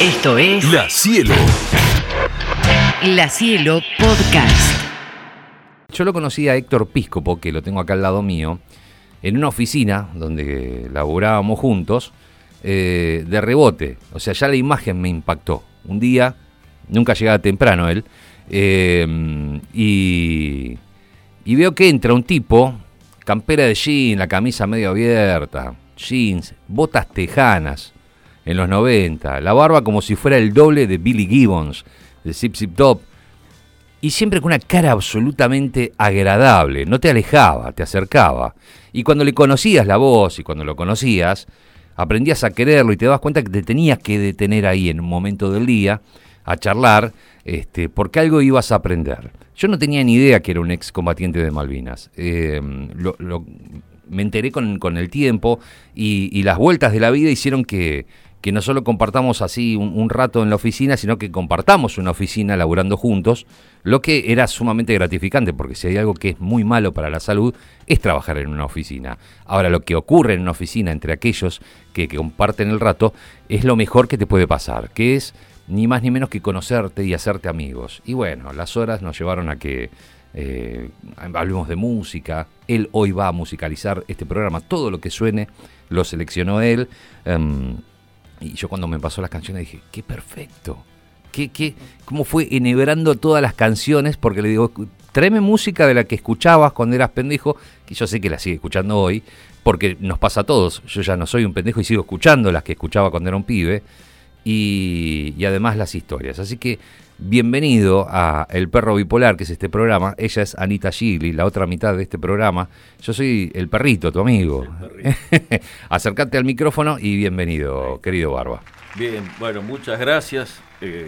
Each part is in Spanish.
Esto es La Cielo. La Cielo Podcast. Yo lo conocí a Héctor Piscopo, que lo tengo acá al lado mío, en una oficina donde laburábamos juntos, eh, de rebote. O sea, ya la imagen me impactó. Un día, nunca llegaba temprano él, eh, y, y veo que entra un tipo, campera de jean, la camisa medio abierta, jeans, botas tejanas en los 90, la barba como si fuera el doble de Billy Gibbons, de Zip Zip Top, y siempre con una cara absolutamente agradable, no te alejaba, te acercaba. Y cuando le conocías la voz y cuando lo conocías, aprendías a quererlo y te dabas cuenta que te tenías que detener ahí en un momento del día a charlar, este, porque algo ibas a aprender. Yo no tenía ni idea que era un excombatiente de Malvinas. Eh, lo- me enteré con, el tiempo y las vueltas de la vida hicieron que, que no solo compartamos así un, rato en la oficina, sino que compartamos una oficina laburando juntos, lo que era sumamente gratificante, porque si hay algo que es muy malo para la salud, es trabajar en una oficina. Ahora, lo que ocurre en una oficina entre aquellos que, que comparten el rato es lo mejor que te puede pasar, que es ni más ni menos que conocerte y hacerte amigos. Y bueno, las horas nos llevaron a que eh, hablemos de música. Él hoy va a musicalizar este programa. Todo lo que suene lo seleccionó él. Em, y yo cuando me pasó las canciones dije, qué perfecto. ¿Qué, qué, ¿Cómo fue enhebrando todas las canciones? Porque le digo, tráeme música de la que escuchabas cuando eras pendejo, que yo sé que la sigue escuchando hoy, porque nos pasa a todos. Yo ya no soy un pendejo y sigo escuchando las que escuchaba cuando era un pibe. Y, y además las historias. Así que bienvenido a El Perro Bipolar, que es este programa. Ella es Anita Gigli, la otra mitad de este programa. Yo soy el perrito, tu amigo. Acércate al micrófono y bienvenido, querido Barba. Bien, bueno, muchas gracias. Eh,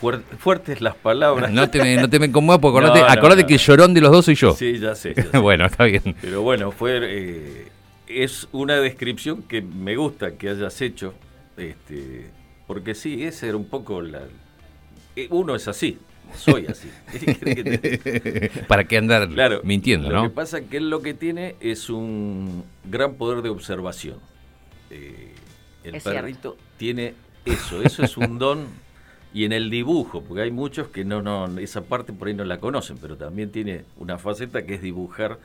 fuer- fuertes las palabras. No te me, no te me incomodas porque acordate, no, acordate no. que el llorón de los dos soy yo. Sí, ya sé. ya sé. bueno, está bien. Pero bueno, fue eh, es una descripción que me gusta que hayas hecho, este, porque sí, ese era un poco la. Eh, Uno es así, soy así. ¿Qué querés que te- ¿Para qué andar Claro, mintiendo, lo no? que pasa es que él lo que tiene es un gran poder de observación. Eh, el Es cierto. perrito tiene eso, eso es un don. Y en el dibujo, porque hay muchos que no, no, esa parte por ahí no la conocen, pero también tiene una faceta que es dibujar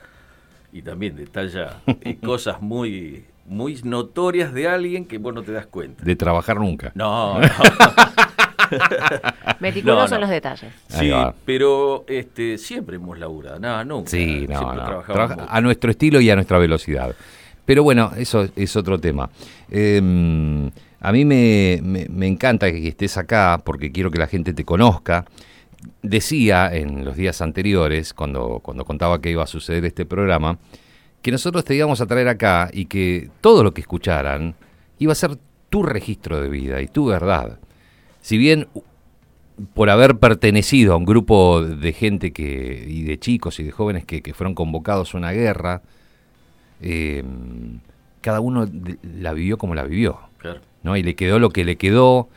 y también detalla eh, cosas muy, muy notorias de alguien que vos no te das cuenta. De trabajar nunca. No, no. Meticuloso No, no. en los detalles. Sí, pero este, siempre hemos laburado, no, nunca. Sí, no, siempre no. trabajamos Trabaja mucho. a nuestro estilo y a nuestra velocidad. Pero bueno, eso es otro tema. Eh, a mí me, me- me encanta que estés acá porque quiero que la gente te conozca. Decía en los días anteriores, cuando, cuando contaba que iba a suceder este programa, que nosotros te íbamos a traer acá y que todo lo que escucharan iba a ser tu registro de vida y tu verdad. Si bien por haber pertenecido a un grupo de gente que y de chicos y de jóvenes que, que fueron convocados a una guerra, eh, cada uno la vivió como la vivió, Claro. ¿no? Y le quedó lo que le quedó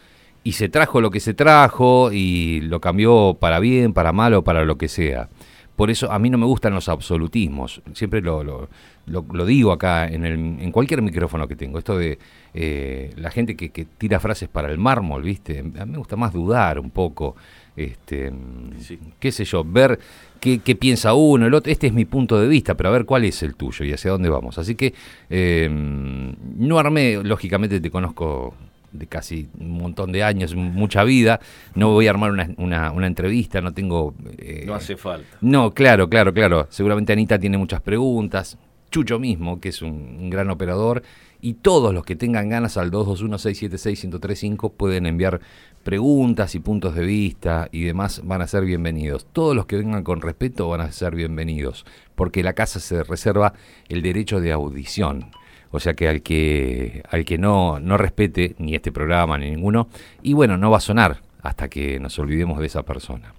y se trajo lo que se trajo y lo cambió para bien, para mal o para lo que sea. Por eso a mí no me gustan los absolutismos. Siempre lo, lo- lo- lo digo acá en, el, en cualquier micrófono que tengo. Esto de eh, la gente que, que tira frases para el mármol, ¿viste? A mí me gusta más dudar un poco. Este, Sí. qué sé yo, ver qué, qué piensa uno, el otro. Este es mi punto de vista, pero a ver cuál es el tuyo y hacia dónde vamos. Así que eh, no armé, lógicamente te conozco de casi un montón de años, mucha vida. No voy a armar una, una- una entrevista, no tengo... eh, No hace falta. no, claro, claro, claro. Seguramente Anita tiene muchas preguntas. Chucho mismo, que es un, un gran operador. Y todos los que tengan ganas al 221-676-1035 pueden enviar preguntas y puntos de vista y demás van a ser bienvenidos. Todos los que vengan con respeto van a ser bienvenidos, porque la casa se reserva el derecho de audición. O sea que al que, al que no, no respete ni este programa ni ninguno, y bueno, no va a sonar hasta que nos olvidemos de esa persona.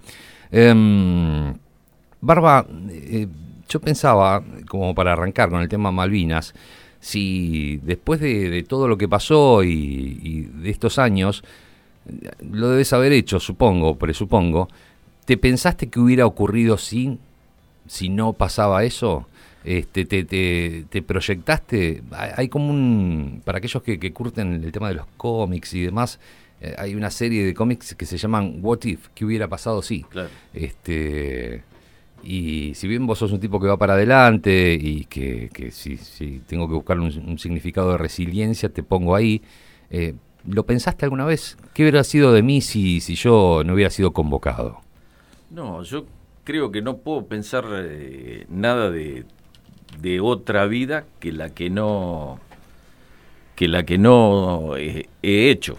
Em, Barba, eh, yo pensaba, como para arrancar con el tema Malvinas, si después de, de todo lo que pasó y, y de estos años, lo debes haber hecho, supongo, presupongo, ¿te pensaste que hubiera ocurrido si, si no pasaba eso? Este, te, te, te proyectaste, hay como un, para aquellos que, que curten el tema de los cómics y demás, eh, hay una serie de cómics que se llaman What If, ¿qué hubiera pasado si? Claro. Este, y si bien vos sos un tipo que va para adelante y que, que si, si tengo que buscar un, un significado de resiliencia, te pongo ahí. eh, ¿Lo pensaste alguna vez? ¿Qué hubiera sido de mí si, si yo no hubiera sido convocado? No, yo creo que no puedo pensar eh, nada de, de otra vida que la que no que la que no he, he hecho,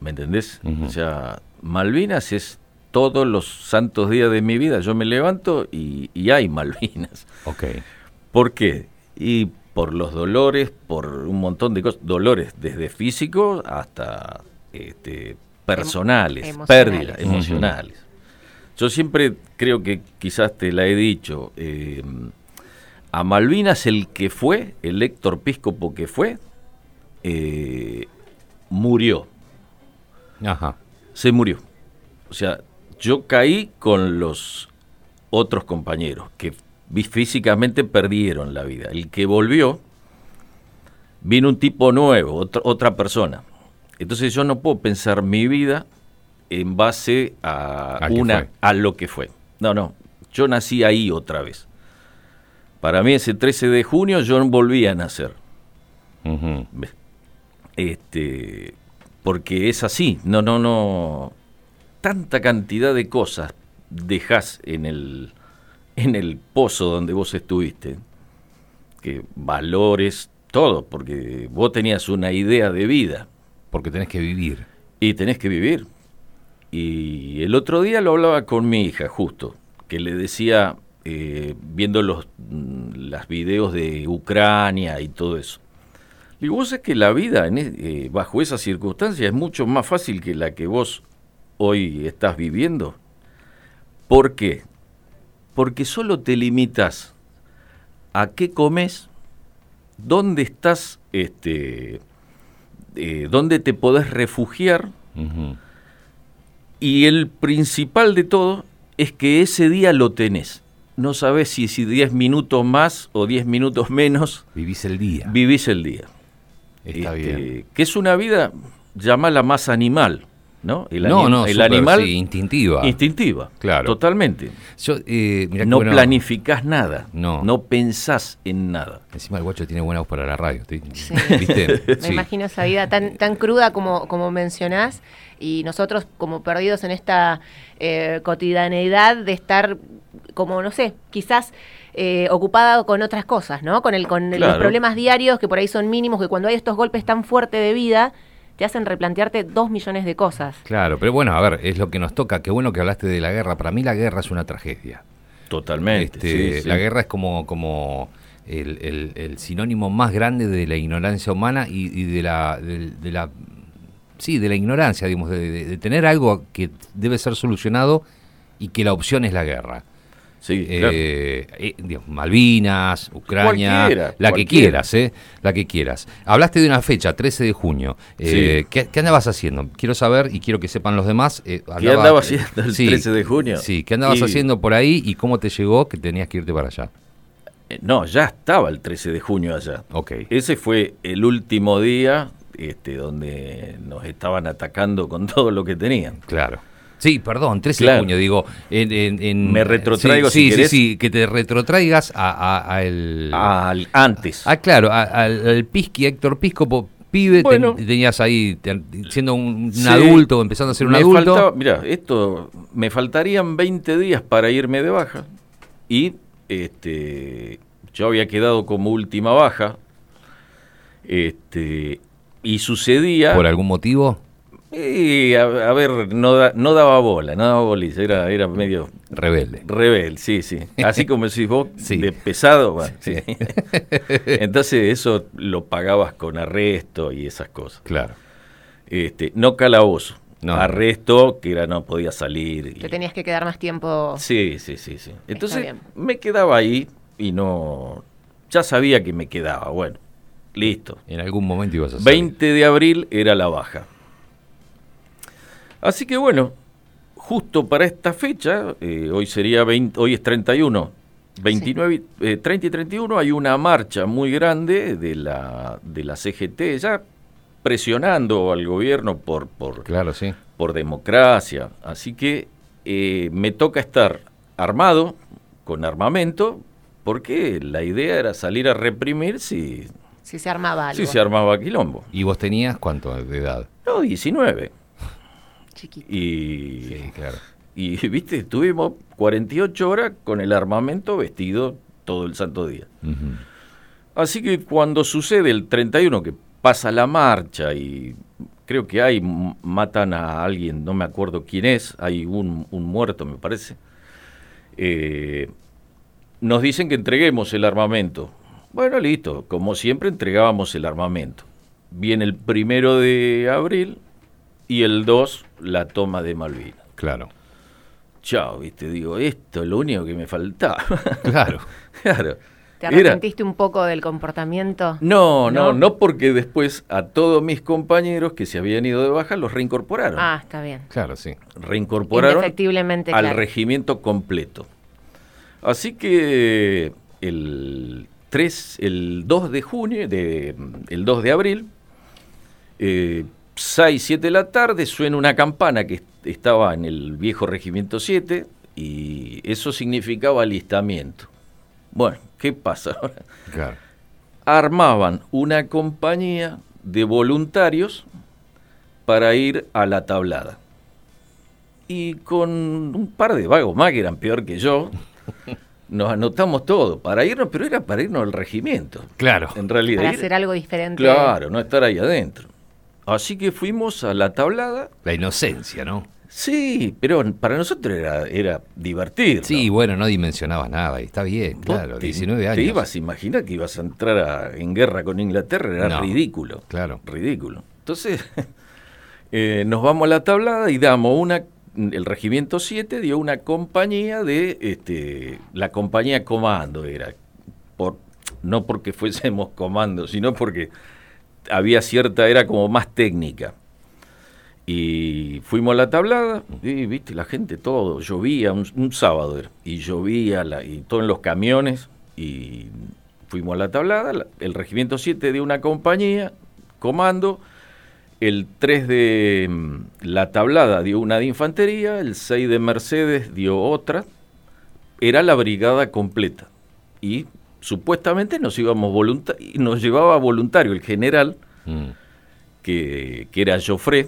¿me entendés? O sea, Malvinas es todos los santos días de mi vida. Yo me levanto y, y hay Malvinas. Ok. ¿Por qué? Y por los dolores, por un montón de cosas, dolores desde físicos hasta este, personales, emocionales. pérdidas emocionales. Yo siempre creo que quizás te la he dicho, eh, a Malvinas el que fue, el Héctor Piscopo que fue, eh, murió, Ajá. se murió. O sea, yo caí con los otros compañeros que físicamente perdieron la vida. El que volvió, vino un tipo nuevo, otra, otra persona. Entonces yo no puedo pensar mi vida en base a, una a lo que fue. No, no. Yo nací ahí otra vez. Para mí ese 13 de junio yo volví a nacer. Este, porque es así, no, no, no. Tanta cantidad de cosas dejas en el, en el pozo donde vos estuviste, que valores, todo, porque vos tenías una idea de vida Porque tenés que vivir. y tenés que vivir. Y el otro día lo hablaba con mi hija, justo, que le decía, eh, viendo los mm, las videos de Ucrania y todo eso. Digo, vos es que la vida en eh, bajo esas circunstancias es mucho más fácil que la que vos hoy estás viviendo. ¿Por qué? Porque solo te limitas a qué comes, dónde estás, este, eh, dónde te podés refugiar y el principal de todo es que ese día lo tenés. No sabés si, si 10 minutos más o 10 minutos menos Vivís el día. vivís el día. Está Este, bien. Que es una vida, llamala más animal, ¿no? El no, no, el súper, animal sí, instintiva. instintiva. Claro. Totalmente. Yo, eh, mirá no bueno, planificás nada. No. No pensás en nada. Encima el guacho tiene buena voz para la radio. ¿sí? Sí. ¿Viste? Me Sí. imagino esa vida tan, tan cruda como, como mencionás y nosotros como perdidos en esta eh, cotidianeidad de estar como, no sé, quizás eh, ocupada con otras cosas, ¿no? Con, el, con los problemas diarios que por ahí son mínimos, que cuando hay estos golpes tan fuertes de vida, te hacen replantearte dos millones de cosas. Claro, pero bueno, a ver, es lo que nos toca. Qué bueno que hablaste de la guerra. Para mí la guerra es una tragedia. Totalmente. Este, sí, sí. La guerra es como, como el, el- el sinónimo más grande de la ignorancia humana y, y de la, del- de, la sí, de la ignorancia, digamos, de, de- de tener algo que debe ser solucionado y que la opción es la guerra. Sí, claro. Eh, eh, digamos, Malvinas, Ucrania, Cualquiera, la que quieras, ¿eh? La que quieras. Hablaste de una fecha, 13 de junio. Eh, Sí. ¿qué, qué andabas haciendo? Quiero saber y quiero que sepan los demás. eh, ¿Qué andaba haciendo el 13 de junio? Sí, ¿qué andabas Y- haciendo por ahí y cómo te llegó que tenías que irte para allá? Eh, No, ya estaba el 13 de junio allá. Ok. Ese fue el último día este, donde nos estaban atacando con todo lo que tenían. Claro. Sí, perdón, 13 de junio, digo. En, en- en- Me retrotraigo, sí, si sí, querés. sí, sí, que te retrotraigas a, a- a el... Al, antes. Ah, claro, a- al, al Pisqui, Héctor Piscopo, pibe, ten- Bueno. tenías ahí, siendo un, un Sí. adulto, empezando a ser un me adulto. faltaba- mira, esto, me faltarían 20 días para irme de baja. Y este, yo había quedado como última baja. Este, y sucedía. ¿Por algún motivo? Y, a, a ver, no, da- no daba bola, no daba bolilla, era, era medio Rebelde. rebel, sí, sí. Así como decís vos, Sí. de pesado, bueno, sí. Entonces eso lo pagabas con arresto y esas cosas. Claro. Este, no calabozo, No. arresto, que era no podía salir. y- Te tenías que quedar más tiempo. Sí, sí, sí, sí. Entonces me quedaba ahí y no... Ya sabía que me quedaba, bueno, listo. En algún momento ibas a salir. 20 de abril era la baja. Así que bueno, justo para esta fecha, eh, hoy sería 20, hoy es 31, 29, eh, 30 y 31 hay una marcha muy grande de la, de la CGT, ya presionando al gobierno por, por, Claro, sí. por democracia. Así que eh, me toca estar armado, con armamento, porque la idea era salir a reprimir si, Si se armaba algo. si se armaba quilombo. ¿Y vos tenías cuánto de edad? No, 19. Chiquito. Y, Sí, claro. y viste, estuvimos 48 horas con el armamento vestido todo el santo día. Así que cuando sucede el 31 que pasa la marcha y creo que hay, matan a alguien, no me acuerdo quién es, hay un, un muerto me parece, eh, nos dicen que entreguemos el armamento. Bueno, listo, como siempre entregábamos el armamento. Viene el primero de abril y el 2 la toma de Malvinas. Claro. Chao, viste, digo, esto es lo único que me faltaba. Claro. claro. ¿Te Era- arrepentiste un poco del comportamiento? No, no, ¿No? no, porque después a todos mis compañeros que se habían ido de baja los reincorporaron. Ah, está bien. Claro, sí. reincorporaron al claro. regimiento completo. Así que el 3, el 2 de junio, de, el 2 de abril, eh, 6, 7 de la tarde, suena una campana que est- estaba en el viejo regimiento 7 y eso significaba alistamiento. Bueno, ¿qué pasa ahora? Claro. armaban una compañía de voluntarios para ir a la tablada. Y con un par de vagos más que eran peor que yo, nos anotamos todo para irnos, pero era para irnos al regimiento. Claro. En realidad. Para ir- hacer algo diferente. Claro, no estar ahí adentro. Así que fuimos a la tablada. La inocencia, ¿no? Sí, pero para nosotros era, era divertir. Sí, bueno, no dimensionabas nada y está bien, claro, te- 19 años. Te ibas a imaginar que ibas a entrar a- en guerra con Inglaterra, era No, ridículo. claro. Ridículo. Entonces, eh, nos vamos a la tablada y damos una. El regimiento 7 dio una compañía de. este La compañía comando era. Por, no porque fuésemos comando, sino porque había cierta. Era como más técnica. Y fuimos a la tablada, y viste, la gente todo, llovía, un, sábado era, y llovía, y todo en los camiones, y fuimos a la tablada, la- el regimiento 7 de una compañía, comando, el 3 de mm, la tablada dio una de infantería, el 6 de Mercedes dio otra, era la brigada completa, y supuestamente nos íbamos y nos llevaba voluntario el general, Mm. que, que era Joffre,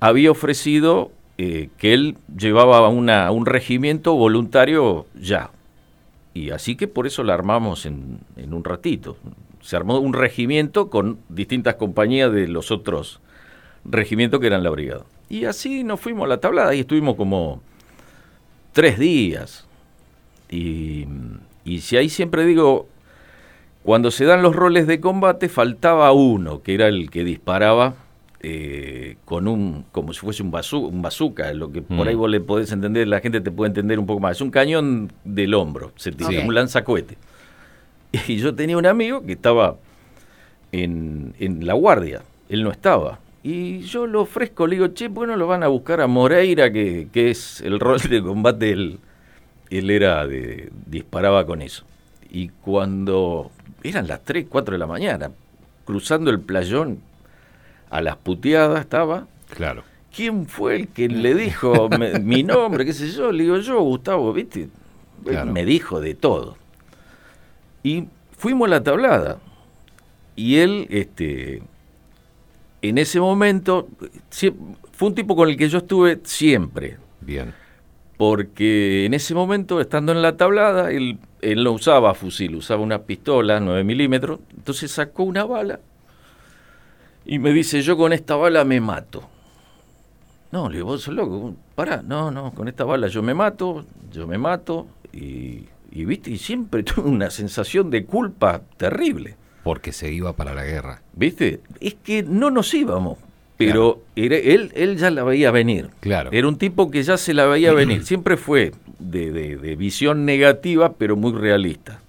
había ofrecido eh, que él llevaba una, un regimiento voluntario ya. Y así que por eso la armamos en, en un ratito. Se armó un regimiento con distintas compañías de los otros regimientos que eran la brigada. Y así nos fuimos a la tablada y estuvimos como tres días. Y, y si ahí siempre digo, cuando se dan los roles de combate, faltaba uno, que era el que disparaba eh, con un, como si fuese un, bazoo- un bazooka, lo que por Mm. ahí vos le podés entender, la gente te puede entender un poco más. Es un cañón del hombro, se tira, un lanzacohete. Y yo tenía un amigo que estaba en, en la guardia, él no estaba. Y yo lo ofrezco, le digo, che, bueno, lo van a buscar a Moreira, que, que es el rol de combate, él, él era de, disparaba con eso. Y cuando eran las 3, 4 de la mañana, cruzando el playón, a las puteadas estaba, Claro. ¿quién fue el que le dijo me- mi nombre, qué sé yo? Le digo yo, Gustavo, ¿viste? Claro. Me dijo de todo. Y fuimos a la tablada. Y él, este, en ese momento, fue un tipo con el que yo estuve siempre. Bien. Porque en ese momento, estando en la tablada, él, él no usaba fusil, usaba una pistola 9 milímetros. Entonces sacó una bala y me dice, yo con esta bala me mato. No, le digo, vos sos loco, pará, no, no, con esta bala yo me mato, yo me mato. Y, y viste, y siempre tuve una sensación de culpa terrible. Porque se iba para la guerra. ¿Viste? Es que no nos íbamos, pero era- él, él ya la veía venir. Claro. Era un tipo que ya se la veía venir. Siempre fue de, de- de visión negativa, pero muy realista.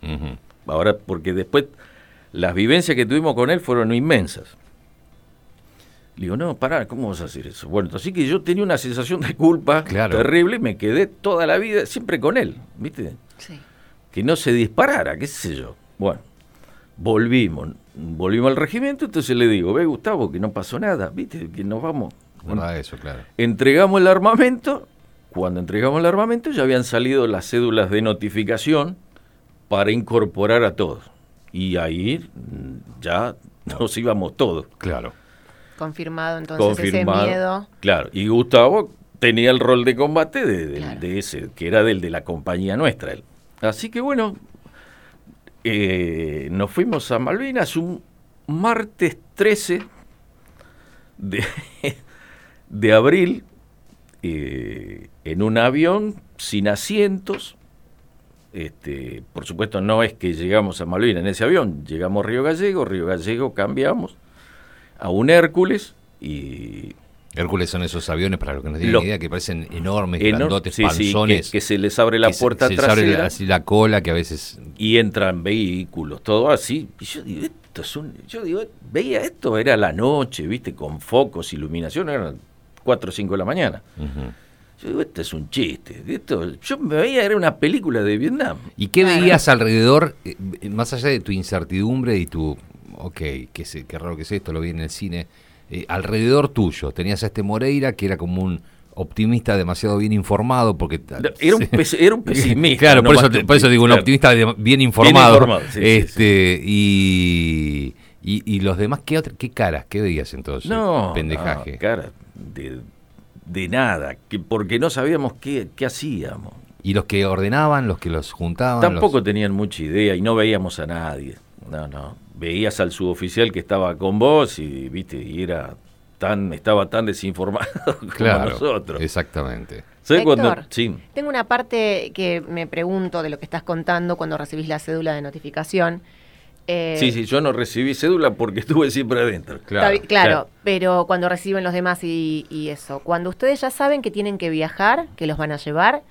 Ahora, porque después las vivencias que tuvimos con él fueron inmensas. Le digo, no, pará, ¿cómo vas a hacer eso? Bueno, así que yo tenía una sensación de culpa Claro. terrible y me quedé toda la vida siempre con él, ¿viste? Sí. Que no se disparara, qué sé yo. Bueno, volvimos, volvimos al regimiento, entonces le digo, ve Gustavo, que no pasó nada, viste, que nos vamos. ¿Verdad eso, claro? Entregamos el armamento, cuando entregamos el armamento ya habían salido las cédulas de notificación para incorporar a todos. Y ahí mm, ya nos íbamos todos. Claro. Confirmado entonces confirmado. ese miedo. Claro, y Gustavo tenía el rol de combate de, de- Claro. de ese, que era del de la compañía nuestra. él. Así que bueno, eh, nos fuimos a Malvinas un martes 13 de, abril eh, en un avión sin asientos. Este, por supuesto, no es que llegamos a Malvinas en ese avión, llegamos a Río Gallego, Río Gallego cambiamos a un Hércules y Hércules son esos aviones, para los que no tienen Los- idea, que parecen enormes, Enor- grandotes, sí, sí, que, panzones. que se les abre la que se- puerta se, les abre trasera así la cola, que a veces... y entran vehículos, todo así. Y yo digo, esto es un, yo digo, veía esto, era la noche, viste, con focos, iluminación, eran 4 o 5 de la mañana. Yo digo, esto es un chiste. Esto, yo me veía, era una película de Vietnam. ¿Y qué veías alrededor, eh, más allá de tu incertidumbre y tu, ok, qué, sé, qué raro que es esto, lo vi en el cine, eh, alrededor tuyo? Tenías a este Moreira que era como un optimista demasiado bien informado, porque... Era un, era un pesimista. Claro, no por, eso, por eso digo, un optimista de- bien informado. informado, sí, sí, este, Y, y, y los demás, ¿qué, otra- ¿qué caras? ¿Qué veías entonces? No, Pendejaje. no, cara, de, de nada, que porque no sabíamos qué, qué hacíamos. y los que ordenaban, los que los juntaban. Tampoco los- tenían mucha idea y no veíamos a nadie. No, no. Veías al suboficial que estaba con vos y viste y era tan estaba tan desinformado como Claro, nosotros. exactamente. ¿Sabes Héctor, cuando? Sí. Tengo una parte que me pregunto de lo que estás contando cuando recibís la cédula de notificación. Eh, sí, sí, yo no recibí cédula porque estuve siempre adentro. Claro, claro. pero cuando reciben los demás y, y eso, cuando ustedes ya saben que tienen que viajar, que los van a llevar,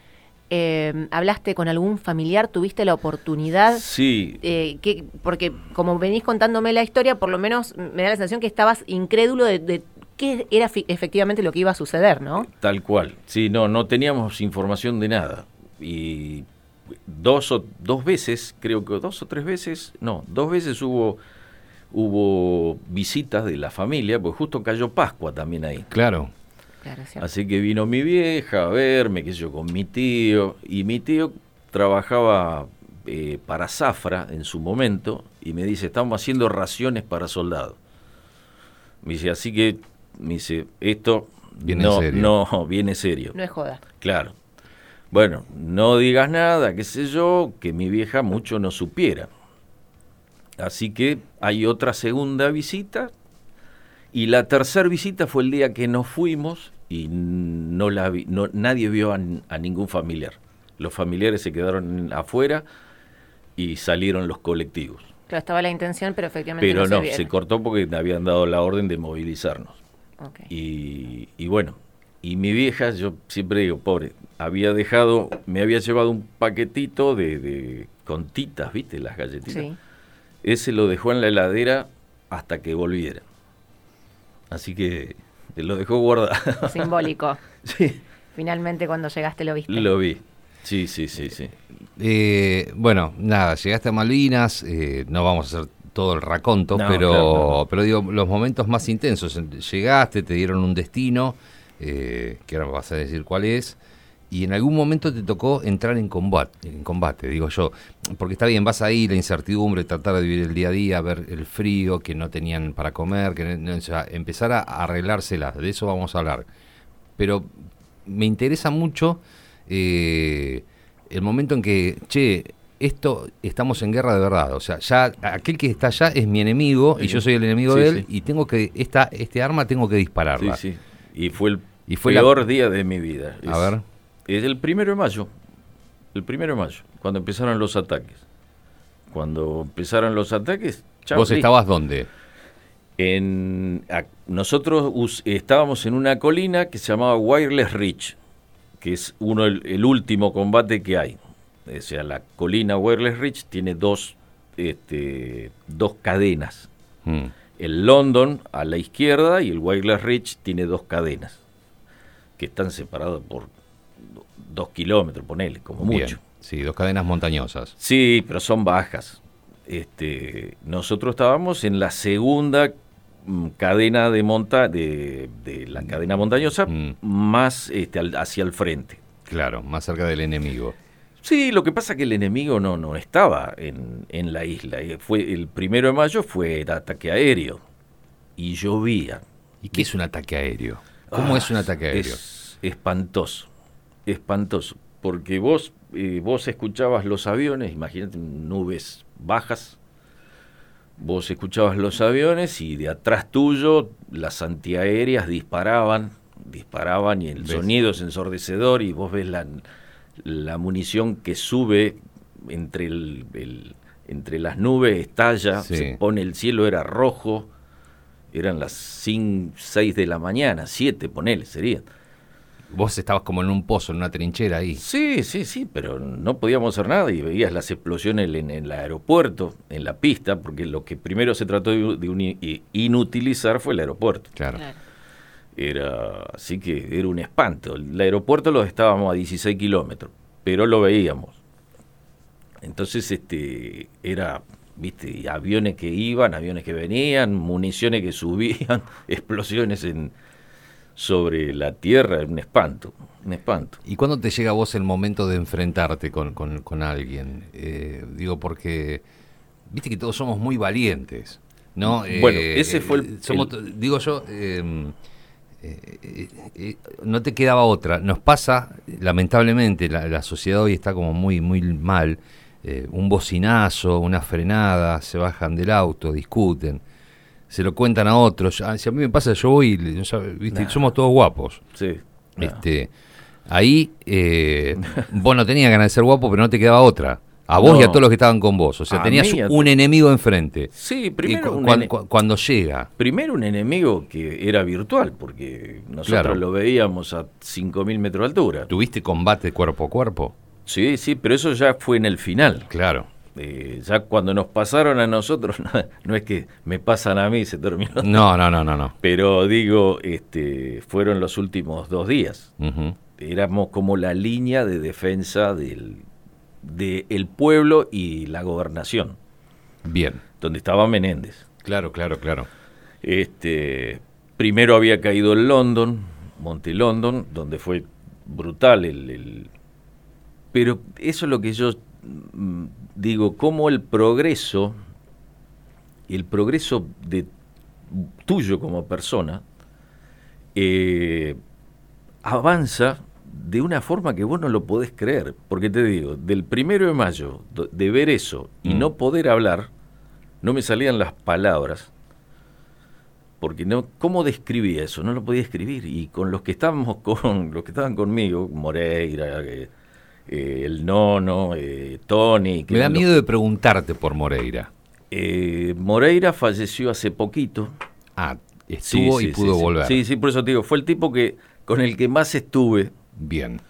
eh, ¿hablaste con algún familiar? ¿Tuviste la oportunidad? Sí, Eh, que, porque como venís contándome la historia, por lo menos me da la sensación que estabas incrédulo de, de qué era fi- efectivamente lo que iba a suceder, ¿no? tal cual. Sí, no, no teníamos información de nada. Y dos o dos veces, creo que dos o tres veces, no, dos veces hubo hubo visitas de la familia, pues justo cayó Pascua también ahí. Claro. Claro. Así que vino mi vieja a verme, qué sé yo, con mi tío. Y mi tío trabajaba eh, para Zafra en su momento y me dice, estamos haciendo raciones para soldados. Me dice, así que, me dice, esto Viene no, serio. no, viene serio. No es joda. Claro. Bueno, no digas nada, qué sé yo, que mi vieja mucho no supiera. Así que hay otra segunda visita y la tercera visita fue el día que nos fuimos y no la vi- no, nadie vio a, a ningún familiar. Los familiares se quedaron afuera y salieron los colectivos. Claro, estaba la intención, pero efectivamente Pero no, no, se, cortó porque habían dado la orden de movilizarnos. Y, y bueno, y mi vieja, yo siempre digo, pobre, había dejado, me había llevado un paquetito de, de con titas, ¿viste? Las galletitas. Sí. Ese lo dejó en la heladera hasta que volviera. Así que lo dejó guardado. Simbólico. sí, Finalmente cuando llegaste lo viste. lo vi. Sí, sí, sí, sí. Eh, bueno, nada, llegaste a Malvinas, eh, no vamos a hacer todo el raconto, No, pero, claro, no, no. pero digo, los momentos más intensos. Llegaste, te dieron un destino, eh, que ahora me vas a decir cuál es, y en algún momento te tocó entrar en combate, en combate, digo yo, porque está bien, vas ahí, la incertidumbre, tratar de vivir el día a día, ver el frío, que no tenían para comer, que no- o sea, empezar a arreglárselas, de eso vamos a hablar. Pero me interesa mucho eh, el momento en que, che, esto estamos en guerra de verdad. O sea, ya aquel que está allá es mi enemigo y yo soy el enemigo Sí, de él sí. y tengo que, esta, este arma tengo que dispararla. Sí, sí. Y fue el Y fue la- peor día de mi vida. A Es- ver. Es el primero de mayo. El primero de mayo, cuando empezaron los ataques. Cuando empezaron los ataques, ¿Vos listo. estabas dónde? En, a- nosotros us- estábamos en una colina que se llamaba Wireless Ridge, que es uno el, el último combate que hay. O sea, la colina Wireless Ridge tiene dos, este, dos cadenas. Mm, El London a la izquierda y el Wireless Ridge tiene dos cadenas, que están separadas por dos kilómetros, ponele, como bien. mucho. Sí, dos cadenas montañosas. Sí, pero son bajas. este, nosotros estábamos en la segunda mm, cadena de monta de, de la cadena montañosa Mm. más este, al- hacia el frente. Claro, más cerca del enemigo. Sí, lo que pasa es que el enemigo no, no estaba en, en la isla. Eh, Fue, el primero de mayo fue el ataque aéreo y llovía. ¿Y qué es un ataque aéreo? ¿Cómo Ah, es un ataque aéreo? Es espantoso, espantoso. Porque vos, eh, vos escuchabas los aviones, imagínate nubes bajas, vos escuchabas los aviones y de atrás tuyo las antiaéreas disparaban, disparaban y el ¿Ves? sonido es ensordecedor y vos ves la, la munición que sube entre, el, el- entre las nubes, estalla, Sí. se pone el cielo, era rojo, eran las 5, 6 de la mañana, 7, ponele, serían. Vos estabas como en un pozo, en una trinchera ahí. Sí, sí, sí, pero no podíamos hacer nada y veías las explosiones en, el aeropuerto, en la pista, porque lo que primero se trató de, inutilizar fue el aeropuerto. Claro. Claro. Era, así que era un espanto. El aeropuerto lo estábamos a 16 kilómetros, pero lo veíamos. Entonces, este, era, viste, aviones que iban, aviones que venían, municiones que subían, explosiones en sobre la tierra, un espanto, un espanto. ¿Y cuándo te llega a vos el momento de enfrentarte con, con- con alguien? Eh, digo, porque viste que todos somos muy valientes, ¿no? Bueno, Eh, ese fue el- eh, somos el- to- digo yo, eh, eh, eh, eh, no te quedaba otra. Nos pasa, lamentablemente, la, la sociedad hoy está como muy, muy mal. eh, un bocinazo, una frenada, se bajan del auto, discuten, se lo cuentan a otros. Ah, si a mí me pasa, yo voy, ¿viste? Nah. somos todos guapos. Sí. no. Este, ahí eh, vos no tenías ganas de ser guapo, pero no te quedaba otra. A vos y a No. todos los que estaban con vos. O sea, A tenías mí, un enemigo enfrente. Sí, primero, cu- un cu- cuando llega, primero un enemigo que era virtual, porque nosotros Claro. lo veíamos a 5.000 metros de altura. ¿tuviste combate cuerpo a cuerpo? Sí, sí, pero eso ya fue en el final. Claro. Eh, ya cuando nos pasaron a nosotros, no, no es que me pasan a mí, se terminó. No, no, no, no, no. Pero digo, este, fueron los últimos dos días. Éramos como la línea de defensa del de el pueblo y la gobernación, Bien. donde estaba Menéndez. Claro, claro, claro. Este, primero había caído en London, Monte London, donde fue brutal el, el- pero eso es lo que yo digo, cómo el progreso, el progreso de tuyo como persona, eh, avanza de una forma que vos no lo podés creer. Porque te digo, del primero de mayo, de ver eso y Mm. no poder hablar, no me salían las palabras. Porque no, ¿cómo describía eso? No lo podía escribir. Y con los que estábamos con, los que estaban conmigo, Moreira, eh, eh, el Nono, eh, Tony. que Me da miedo de preguntarte por Moreira. Eh, Moreira falleció hace poquito. Ah, Sí, estuvo y sí, pudo sí, volver. Sí, sí, por eso te digo, fue el tipo que con el que más estuve. Bien.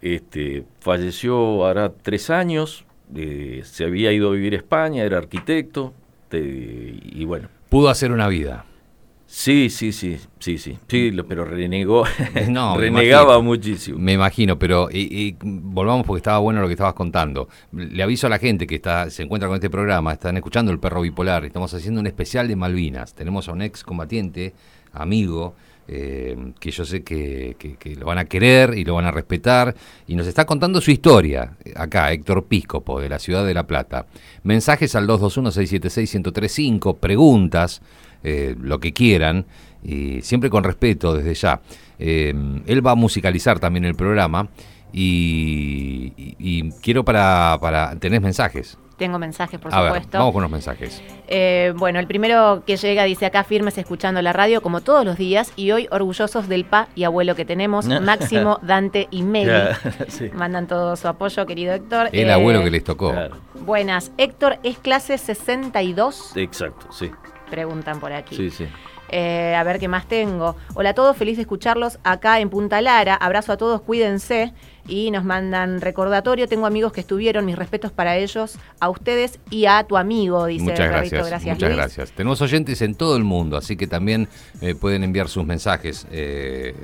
Este, falleció ahora tres años, eh, se había ido a vivir a España, era arquitecto, te- y bueno. Pudo hacer una vida. Sí, sí, sí, sí, sí, sí, pero renegó, No, me renegaba imagino. muchísimo. Me imagino, pero y, y volvamos porque estaba bueno lo que estabas contando. Le aviso a la gente que está se encuentra con este programa, están escuchando El Perro Bipolar, estamos haciendo un especial de Malvinas. Tenemos a un ex combatiente, amigo, eh, que yo sé que, que- que lo van a querer y lo van a respetar, y nos está contando su historia, acá, Héctor Píscopo, de la ciudad de La Plata. Mensajes al 221-676-1035, preguntas, eh, lo que quieran, y siempre con respeto desde ya. Eh, él va a musicalizar también el programa y, y- y quiero para, para... ¿Tenés mensajes? Tengo mensajes, por a ver, supuesto. vamos con los mensajes. Eh, bueno, el primero que llega dice acá firmes escuchando la radio como todos los días y hoy orgullosos del pa y abuelo que tenemos, Máximo, Dante y Meli. Sí, Mandan todo su apoyo, querido Héctor. El Eh, abuelo que les tocó. claro, Buenas. Héctor, ¿es clase 62? exacto, sí, Preguntan por aquí. sí, sí. Eh, a ver qué más tengo. Hola a todos, feliz de escucharlos acá en Punta Lara. Abrazo a todos, cuídense. y nos mandan recordatorio. Tengo amigos que estuvieron, mis respetos para ellos, a ustedes y a tu amigo, dice Muchas gracias, Gracias, muchas Luis. gracias. Tenemos oyentes en todo el mundo, así que también eh, pueden enviar sus mensajes, eh,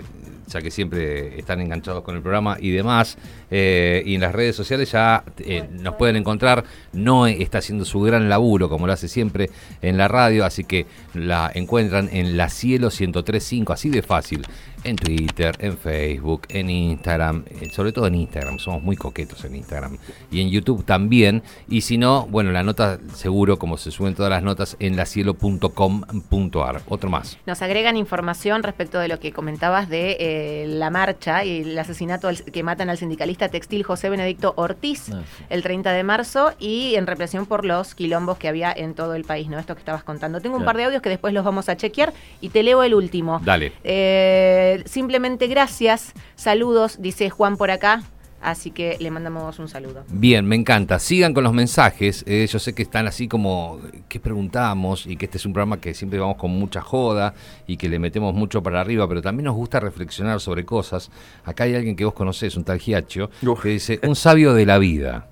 ya que siempre están enganchados con el programa y demás. Eh, y en las redes sociales ya eh, nos pueden encontrar. No está haciendo su gran laburo, como lo hace siempre en la radio, así que la encuentran en La Cielo 1035, así de fácil. En Twitter, en Facebook, en Instagram, eh, sobre todo en Instagram, somos muy coquetos en Instagram. Y en YouTube también. Y si no, bueno, la nota seguro, como se suben todas las notas, en lacielo.com.ar. Otro más. Nos agregan información respecto de lo que comentabas de eh, la marcha y el asesinato al- que matan al sindicalista textil José Benedicto Ortiz Ah, sí. el 30 de marzo y en represión por los quilombos que había en todo el país, ¿no? Esto que estabas contando. Tengo un Claro. par de audios que después los vamos a chequear y te leo el último. Dale. Eh, simplemente gracias, saludos, dice Juan por acá, así que le mandamos un saludo. Bien, me encanta. Sigan con los mensajes. Eh, yo sé que están así como, ¿qué preguntamos? Y que este es un programa que siempre vamos con mucha joda y que le metemos mucho para arriba, pero también nos gusta reflexionar sobre cosas. Acá hay alguien que vos conocés, un tal Giacho, Uf. que dice, un sabio de la vida.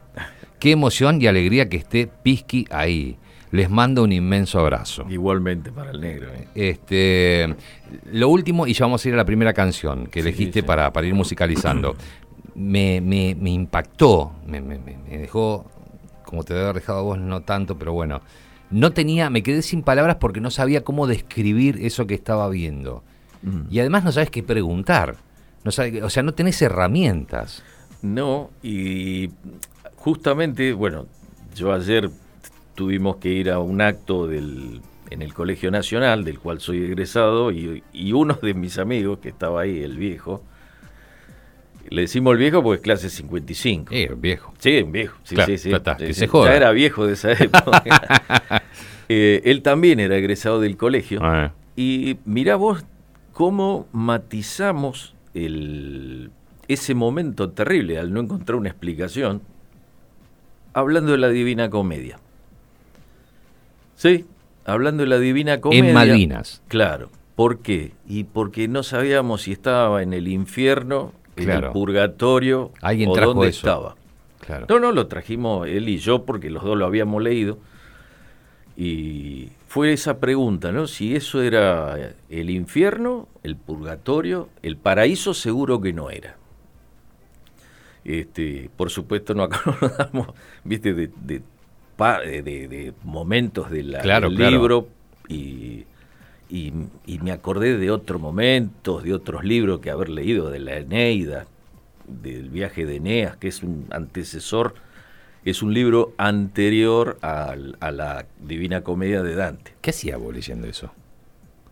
Qué emoción y alegría que esté Pisqui ahí. Les mando un inmenso abrazo. Igualmente para el negro. ¿eh? Este, lo último, y ya vamos a ir a la primera canción que Sí, elegiste sí. Para, para ir musicalizando. me, me- me impactó, me, me- dejó, como te haber dejado a vos, no tanto, pero bueno. No tenía, me quedé sin palabras porque no sabía cómo describir eso que estaba viendo. Mm. Y además no sabes qué preguntar. No sabe- o sea, no tenés herramientas. No, y justamente, bueno, yo ayer tuvimos que ir a un acto del, en el Colegio Nacional, del cual soy egresado, y, y uno de mis amigos que estaba ahí, el viejo, le decimos el viejo porque es clase 55. Eh, viejo. Sí, un viejo. Sí, Claro, sí, sí. está, Sí, que sí, se joda. Ya era viejo de esa época. Eh, él también era egresado del colegio. Ah, Y mirá vos cómo matizamos el, ese momento terrible al no encontrar una explicación, hablando de la Divina Comedia. Sí, hablando de la Divina Comedia. en Malvinas. Claro. ¿Por qué? Y porque no sabíamos si estaba en el infierno, en el purgatorio Alguien o trajo dónde eso. estaba. Claro. No, no, lo trajimos él y yo porque los dos lo habíamos leído. Y fue esa pregunta, ¿no? Si eso era el infierno, el purgatorio, el paraíso seguro que no era. Este, por supuesto no acordamos, viste, de, de, de- de- momentos de la- Claro, del claro. libro y, y- y me acordé de otros momentos, de otros libros que haber leído, de la Eneida, del viaje de Eneas, que es un antecesor, es un libro anterior a la Divina Comedia de Dante. ¿Qué hacía vos leyendo eso?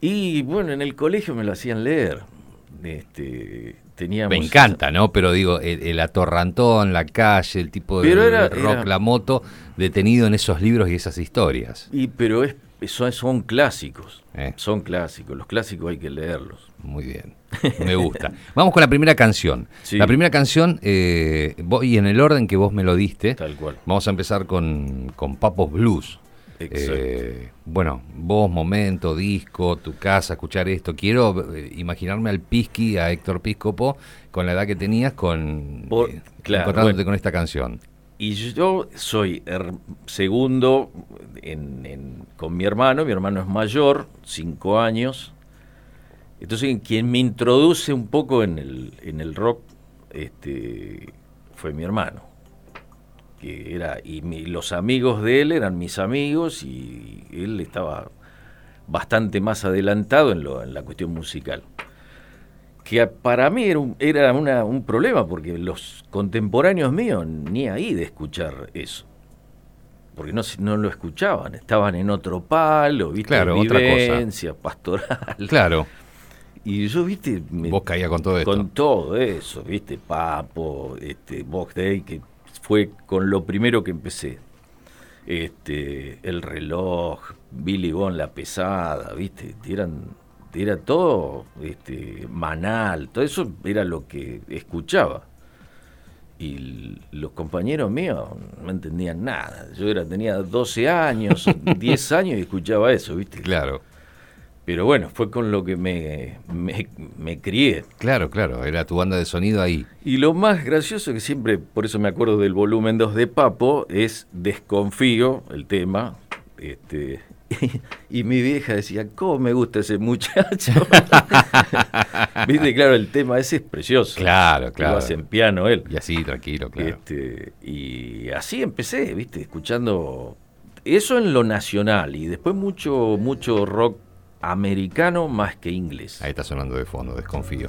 Y bueno, en el colegio me lo hacían leer. Este, teníamos Me encanta, ¿no? Pero digo, el, el atorrantón, la calle, el tipo de era- rock, era- la moto, detenido en esos libros y esas historias. Y pero es, son, son clásicos, Eh. son clásicos. Los clásicos hay que leerlos. Muy bien, me gusta. Vamos con la primera canción. Sí. La primera canción, eh, voy en el orden que vos me lo diste. Tal cual. Vamos a empezar con, con Papos Blues. Eh, bueno, vos, momento, disco, tu casa, escuchar esto. Quiero eh, imaginarme al Pisqui, a Héctor Piscopo, con la edad que tenías, con Por- eh, claro, encontrándote bueno. con esta canción. Y yo soy segundo en- en- con mi hermano, mi hermano es mayor, cinco años. Entonces quien me introduce un poco en el, en el rock este, fue mi hermano. Que era, y mi- los amigos de él eran mis amigos y él estaba bastante más adelantado en, lo, en la cuestión musical. Que para mí era un, era una- un problema porque los contemporáneos míos ni ahí de escuchar eso. Porque no, no lo escuchaban, estaban en otro palo, ¿viste? Claro, otra cosa. Vivencia, pastoral. Claro, Y yo, ¿viste? Me- vos caías con todo esto. con todo eso, ¿viste? Papo, este, Box Day, que fue con lo primero que empecé. Este, el reloj, Billy Bond, la pesada, ¿viste? Eran, era todo, este, manal, todo eso era lo que escuchaba. Y los compañeros míos no entendían nada. Yo era, tenía 12 años, 10 años y escuchaba eso, ¿viste? Claro. Pero bueno, fue con lo que me, me, me crié. Claro, claro, era tu banda de sonido ahí. Y lo más gracioso que siempre, por eso me acuerdo del volumen 2 de Papo, es Desconfío, el tema. Este, y mi vieja decía, ¿cómo me gusta ese muchacho? Viste, claro, el tema ese es precioso. Claro, claro. Lo hace en piano él. Y así, tranquilo, claro. Este, y así empecé, viste, escuchando eso en lo nacional y después mucho, mucho rock americano más que inglés. Ahí está sonando de fondo, desconfío.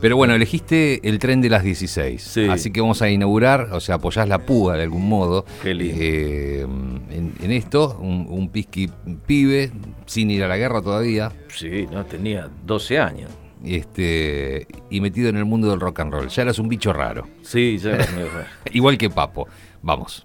Pero bueno, elegiste el tren de las 16. Sí. Así que vamos a inaugurar, o sea, apoyás la púa de algún modo. Qué lindo. eh, en, en esto, un, un pisqui pibe, sin ir a la guerra todavía, Sí, no, tenía 12 años. este, y metido en el mundo del rock and roll. Ya eras un bicho raro. Sí, ya era medio raro. Igual que Papo. Vamos.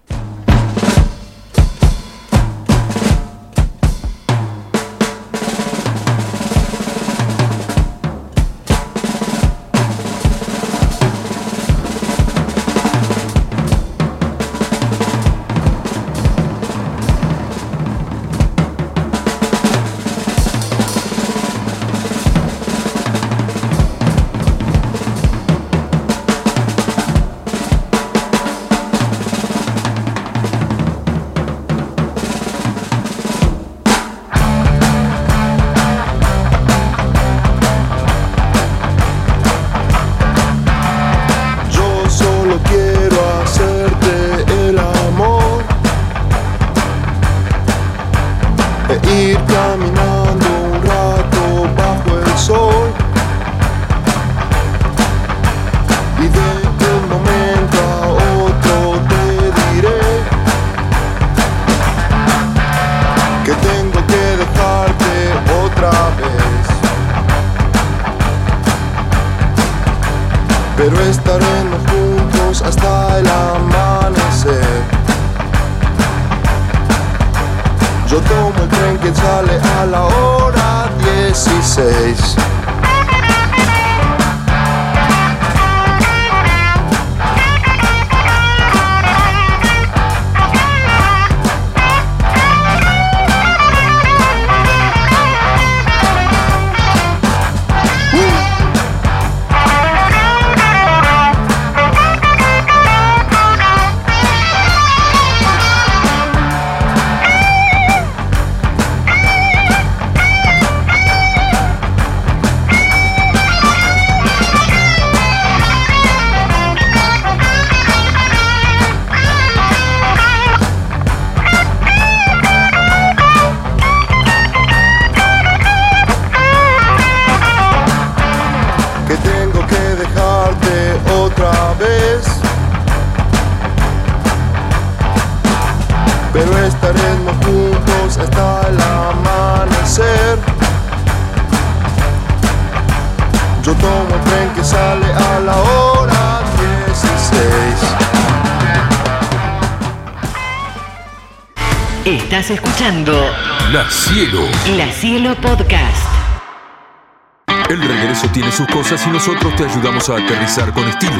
Sus cosas y nosotros te ayudamos a aterrizar con estilo.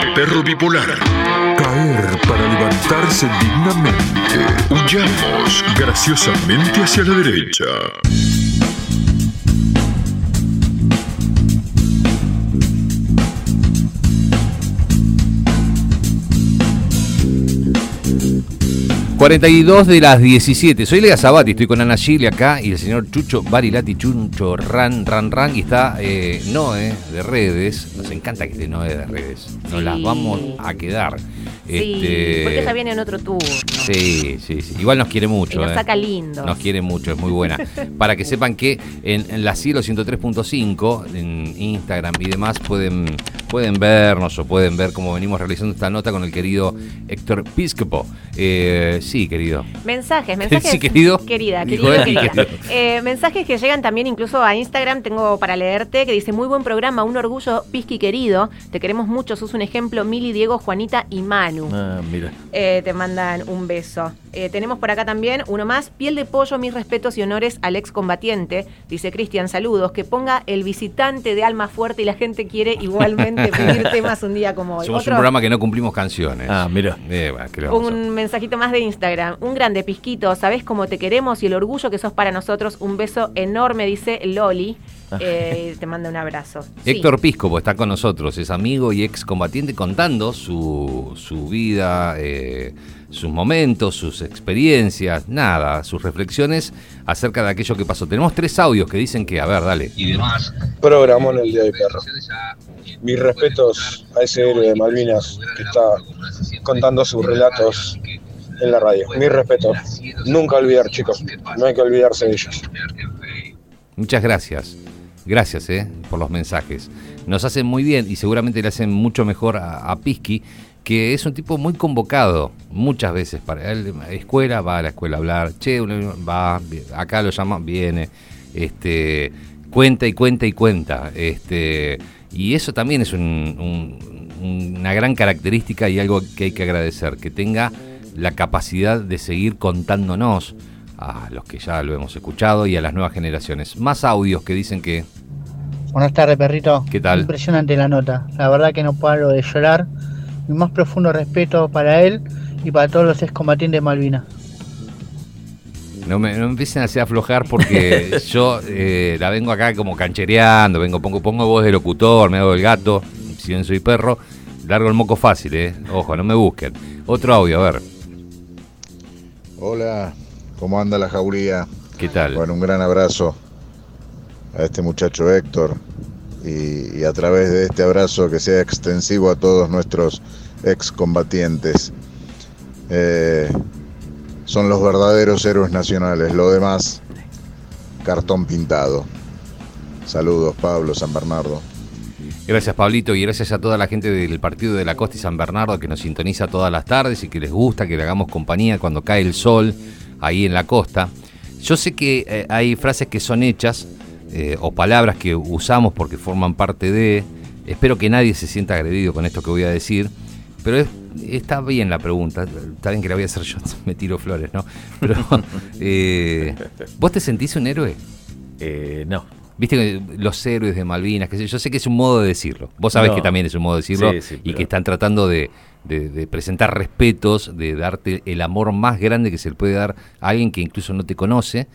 El perro bipolar. Caer para levantarse dignamente. Huyamos graciosamente hacia la derecha. 42 de las 17. Soy Lea Sabati, estoy con Ana Chile acá y el señor Chucho Barilati Chuncho Ran Ran Ran y está eh, Noé de redes. Nos encanta que esté Noé de redes. Nos Sí. las vamos a quedar. Sí, Este, porque ella viene en otro turno. Sí, sí, sí. Igual nos quiere mucho. Y nos eh. saca lindo. Nos quiere mucho, es muy buena. Para que sepan que en, en la Cielo 103.5, en Instagram y demás, pueden, pueden vernos o pueden ver cómo venimos realizando esta nota con el querido Héctor Piscopo. Eh, sí, querido. Mensajes, mensajes. Sí, querido. Querida, querido, querida. querido. Eh, mensajes que llegan también incluso a Instagram, tengo para leerte, que dice, muy buen programa, un orgullo, Pisqui querido, te queremos mucho, sos un ejemplo, Mili, Diego, Juanita y Manu. Ah, mira. Eh, te mandan un beso. Eh, tenemos por acá también uno más. Piel de pollo, mis respetos y honores al excombatiente. Dice Cristian, saludos. Que ponga el visitante de alma fuerte y la gente quiere igualmente pedir temas un día como hoy. Somos Otro- un programa que no cumplimos canciones. Ah, mira. Eh, un mensajito más de Instagram. Un grande pisquito. Sabés cómo te queremos y el orgullo que sos para nosotros. Un beso enorme, dice Loli. Eh, te manda un abrazo. Sí. Héctor Piscopo está con nosotros, es amigo y ex combatiente contando su, su vida, eh, sus momentos, sus experiencias, nada, sus reflexiones acerca de aquello que pasó. Tenemos tres audios que dicen que, a ver, dale. Programón el día de perro. Mis respetos a ese héroe de Malvinas que está contando sus relatos en la radio. Mis respetos. Nunca olvidar, chicos. No hay que olvidarse de ellos. Muchas gracias. Gracias eh, por los mensajes. Nos hacen muy bien y seguramente le hacen mucho mejor a, a Pisky, que es un tipo muy convocado muchas veces para él. Escuela, va a la escuela a hablar. Che, va, acá lo llaman, viene. Este, cuenta y cuenta y cuenta. Este, y eso también es un- un- una gran característica y algo que hay que agradecer, que tenga la capacidad de seguir contándonos a los que ya lo hemos escuchado y a las nuevas generaciones. Más audios que dicen que Buenas tardes, perrito. ¿Qué tal? Impresionante la nota. La verdad que no paro de llorar. Mi más profundo respeto para él y para todos los excombatientes de Malvinas. no me, no me empiecen a hacer aflojar porque yo eh, la vengo acá como canchereando, vengo, pongo, pongo voz de locutor, me hago el gato, si bien soy perro, largo el moco fácil, eh. Ojo, no me busquen. Otro audio, a ver, Hola, ¿cómo anda la jauría? ¿qué tal? Bueno, un gran abrazo a este muchacho Héctor y, a través de este abrazo que sea extensivo a todos nuestros excombatientes. Eh, son los verdaderos héroes nacionales, lo demás, cartón pintado. Saludos, Pablo, San Bernardo. Gracias Pablito y gracias a toda la gente del partido de la Costa y San Bernardo que nos sintoniza todas las tardes y que les gusta que le hagamos compañía cuando cae el sol ahí en la costa. Yo sé que eh, hay frases que son hechas eh, o palabras que usamos porque forman parte de... Espero que nadie se sienta agredido con esto que voy a decir, pero es- está bien la pregunta, está bien que la voy a hacer yo, me tiro flores, ¿no? Pero, eh, ¿vos te sentís un héroe? Eh, no. Viste que los héroes de Malvinas, que sé, yo sé que es un modo de decirlo. Vos sabés No. que también es un modo de decirlo Sí, sí, y pero- que están tratando de, de- de presentar respetos, de darte el amor más grande que se le puede dar a alguien que incluso no te conoce.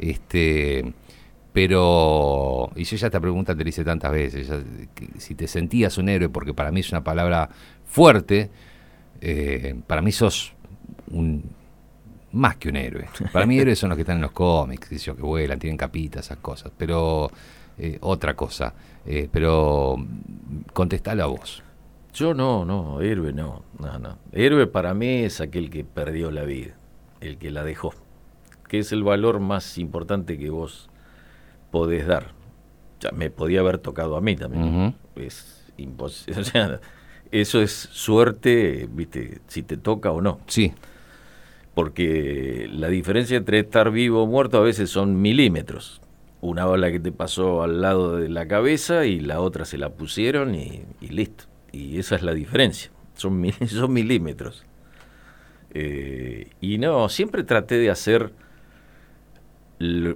Este, pero, y yo ya esta pregunta te la hice tantas veces, que si te sentías un héroe, porque para mí es una palabra fuerte, eh, para mí sos un, más que un héroe. Para mí héroes son los que están en los cómics, yo, que vuelan, tienen capitas, esas cosas. Pero eh, otra cosa. Eh, pero mm, contestalo a vos. Yo no, no, héroe no, no, no. Héroe para mí es aquel que perdió la vida, el que la dejó, que es el valor más importante que vos podés dar. Ya me podía haber tocado a mí también. Es imposible. O sea, eso es suerte, viste, si te toca o no. Sí, Porque la diferencia entre estar vivo o muerto a veces son milímetros. Una bala que te pasó al lado de la cabeza y la otra se la pusieron y, y listo. Y esa es la diferencia. Son, mil- son milímetros. Eh, y no, siempre traté de hacer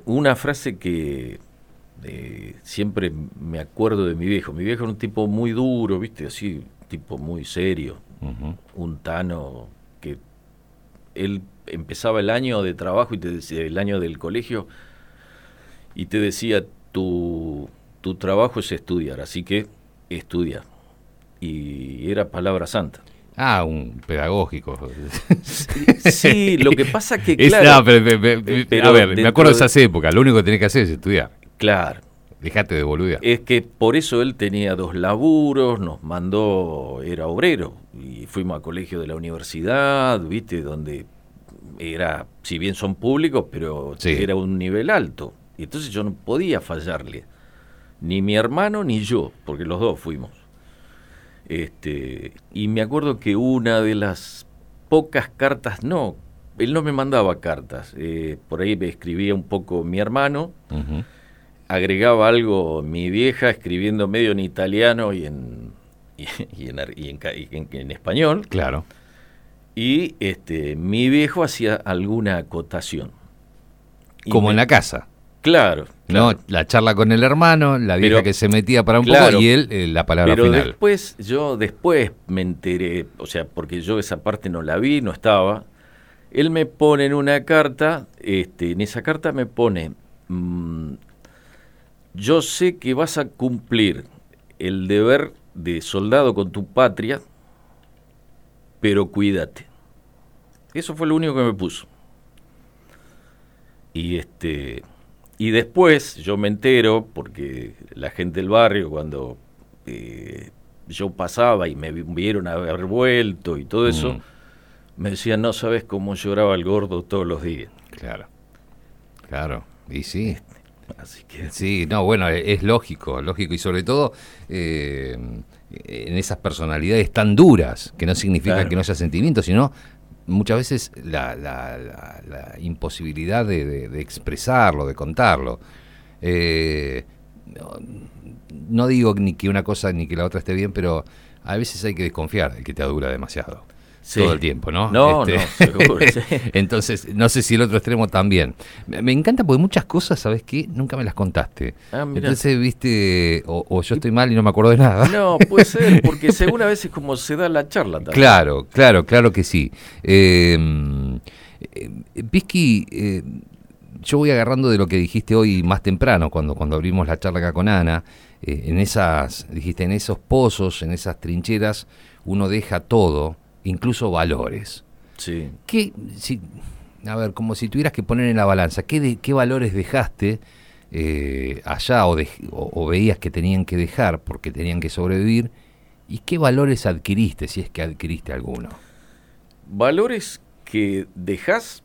una frase que eh, siempre me acuerdo de mi viejo. Mi viejo era un tipo muy duro, ¿viste? Así, tipo muy serio. Un tano que él empezaba el año de trabajo y te decía, el año del colegio y te decía tu, tu trabajo es estudiar, así que estudia. Y era palabra santa. Ah, un pedagógico. Sí, lo que pasa que, Es- claro, no, pero- pero- pero- eh, pero a ver, me acuerdo de esas épocas. Lo único que tenés que hacer es estudiar. claro, Dejate de boludear. es que por eso él tenía dos laburos, nos mandó, era obrero, y fuimos a colegio de la universidad, viste, donde era, si bien son públicos, pero Sí. era un nivel alto. Y entonces yo no podía fallarle, ni mi hermano ni yo, porque los dos fuimos. Este, y me acuerdo que una de las pocas cartas, no, él no me mandaba cartas, eh, por ahí me escribía un poco mi hermano, agregaba algo mi vieja escribiendo medio en italiano y en, y, y en, y en y en- español. Claro. Y este, mi viejo hacía alguna acotación. Como me- en la casa. Claro. ¿No? La charla con el hermano, la vieja Pero- que se metía para un claro, poco y él eh, la palabra Pero final. después, yo después me enteré, o sea, porque yo esa parte no la vi, no estaba. Él me pone en una carta, este, en esa carta me pone, mm, yo sé que vas a cumplir el deber de soldado con tu patria, pero cuídate. Eso fue lo único que me puso. Y este y después yo me entero porque la gente del barrio cuando eh, yo pasaba y me vi- vieron haber vuelto y todo eso, Mm. me decían, "No sabes cómo lloraba el gordo todos los días." Claro. Claro. Y sí. Así que Sí, no, bueno, e- es lógico, lógico. Y sobre todo eh, en esas personalidades tan duras, que no significa Claro. que no haya sentimientos, sino muchas veces la, la- la- la imposibilidad de, de- expresarlo, de contarlo. Eh, no, digo ni que una cosa ni que la otra esté bien, pero a veces hay que desconfiar de que te adura demasiado. Sí. Todo el tiempo, ¿no? No, no, seguro, sí. Entonces, no sé si el otro extremo también. Me, encanta porque muchas cosas, ¿sabes qué? Nunca me las contaste. Ah. Entonces, viste, o, o yo estoy mal y no me acuerdo de nada. No, puede ser, porque según a veces como se da la charla también. Claro, claro, claro que sí. Eh, eh, Pisky, eh, yo voy agarrando de lo que dijiste hoy más temprano, cuando, cuando abrimos la charla acá con Ana, eh, en esas, dijiste, en esos pozos, en esas trincheras, uno deja todo, incluso valores. Sí. ¿Qué, si, a ver, como si tuvieras que poner en la balanza, ¿qué, de- qué valores dejaste eh, allá o, dej- o- o veías que tenían que dejar porque tenían que sobrevivir? ¿Y qué valores adquiriste, si es que adquiriste alguno? Valores que dejás,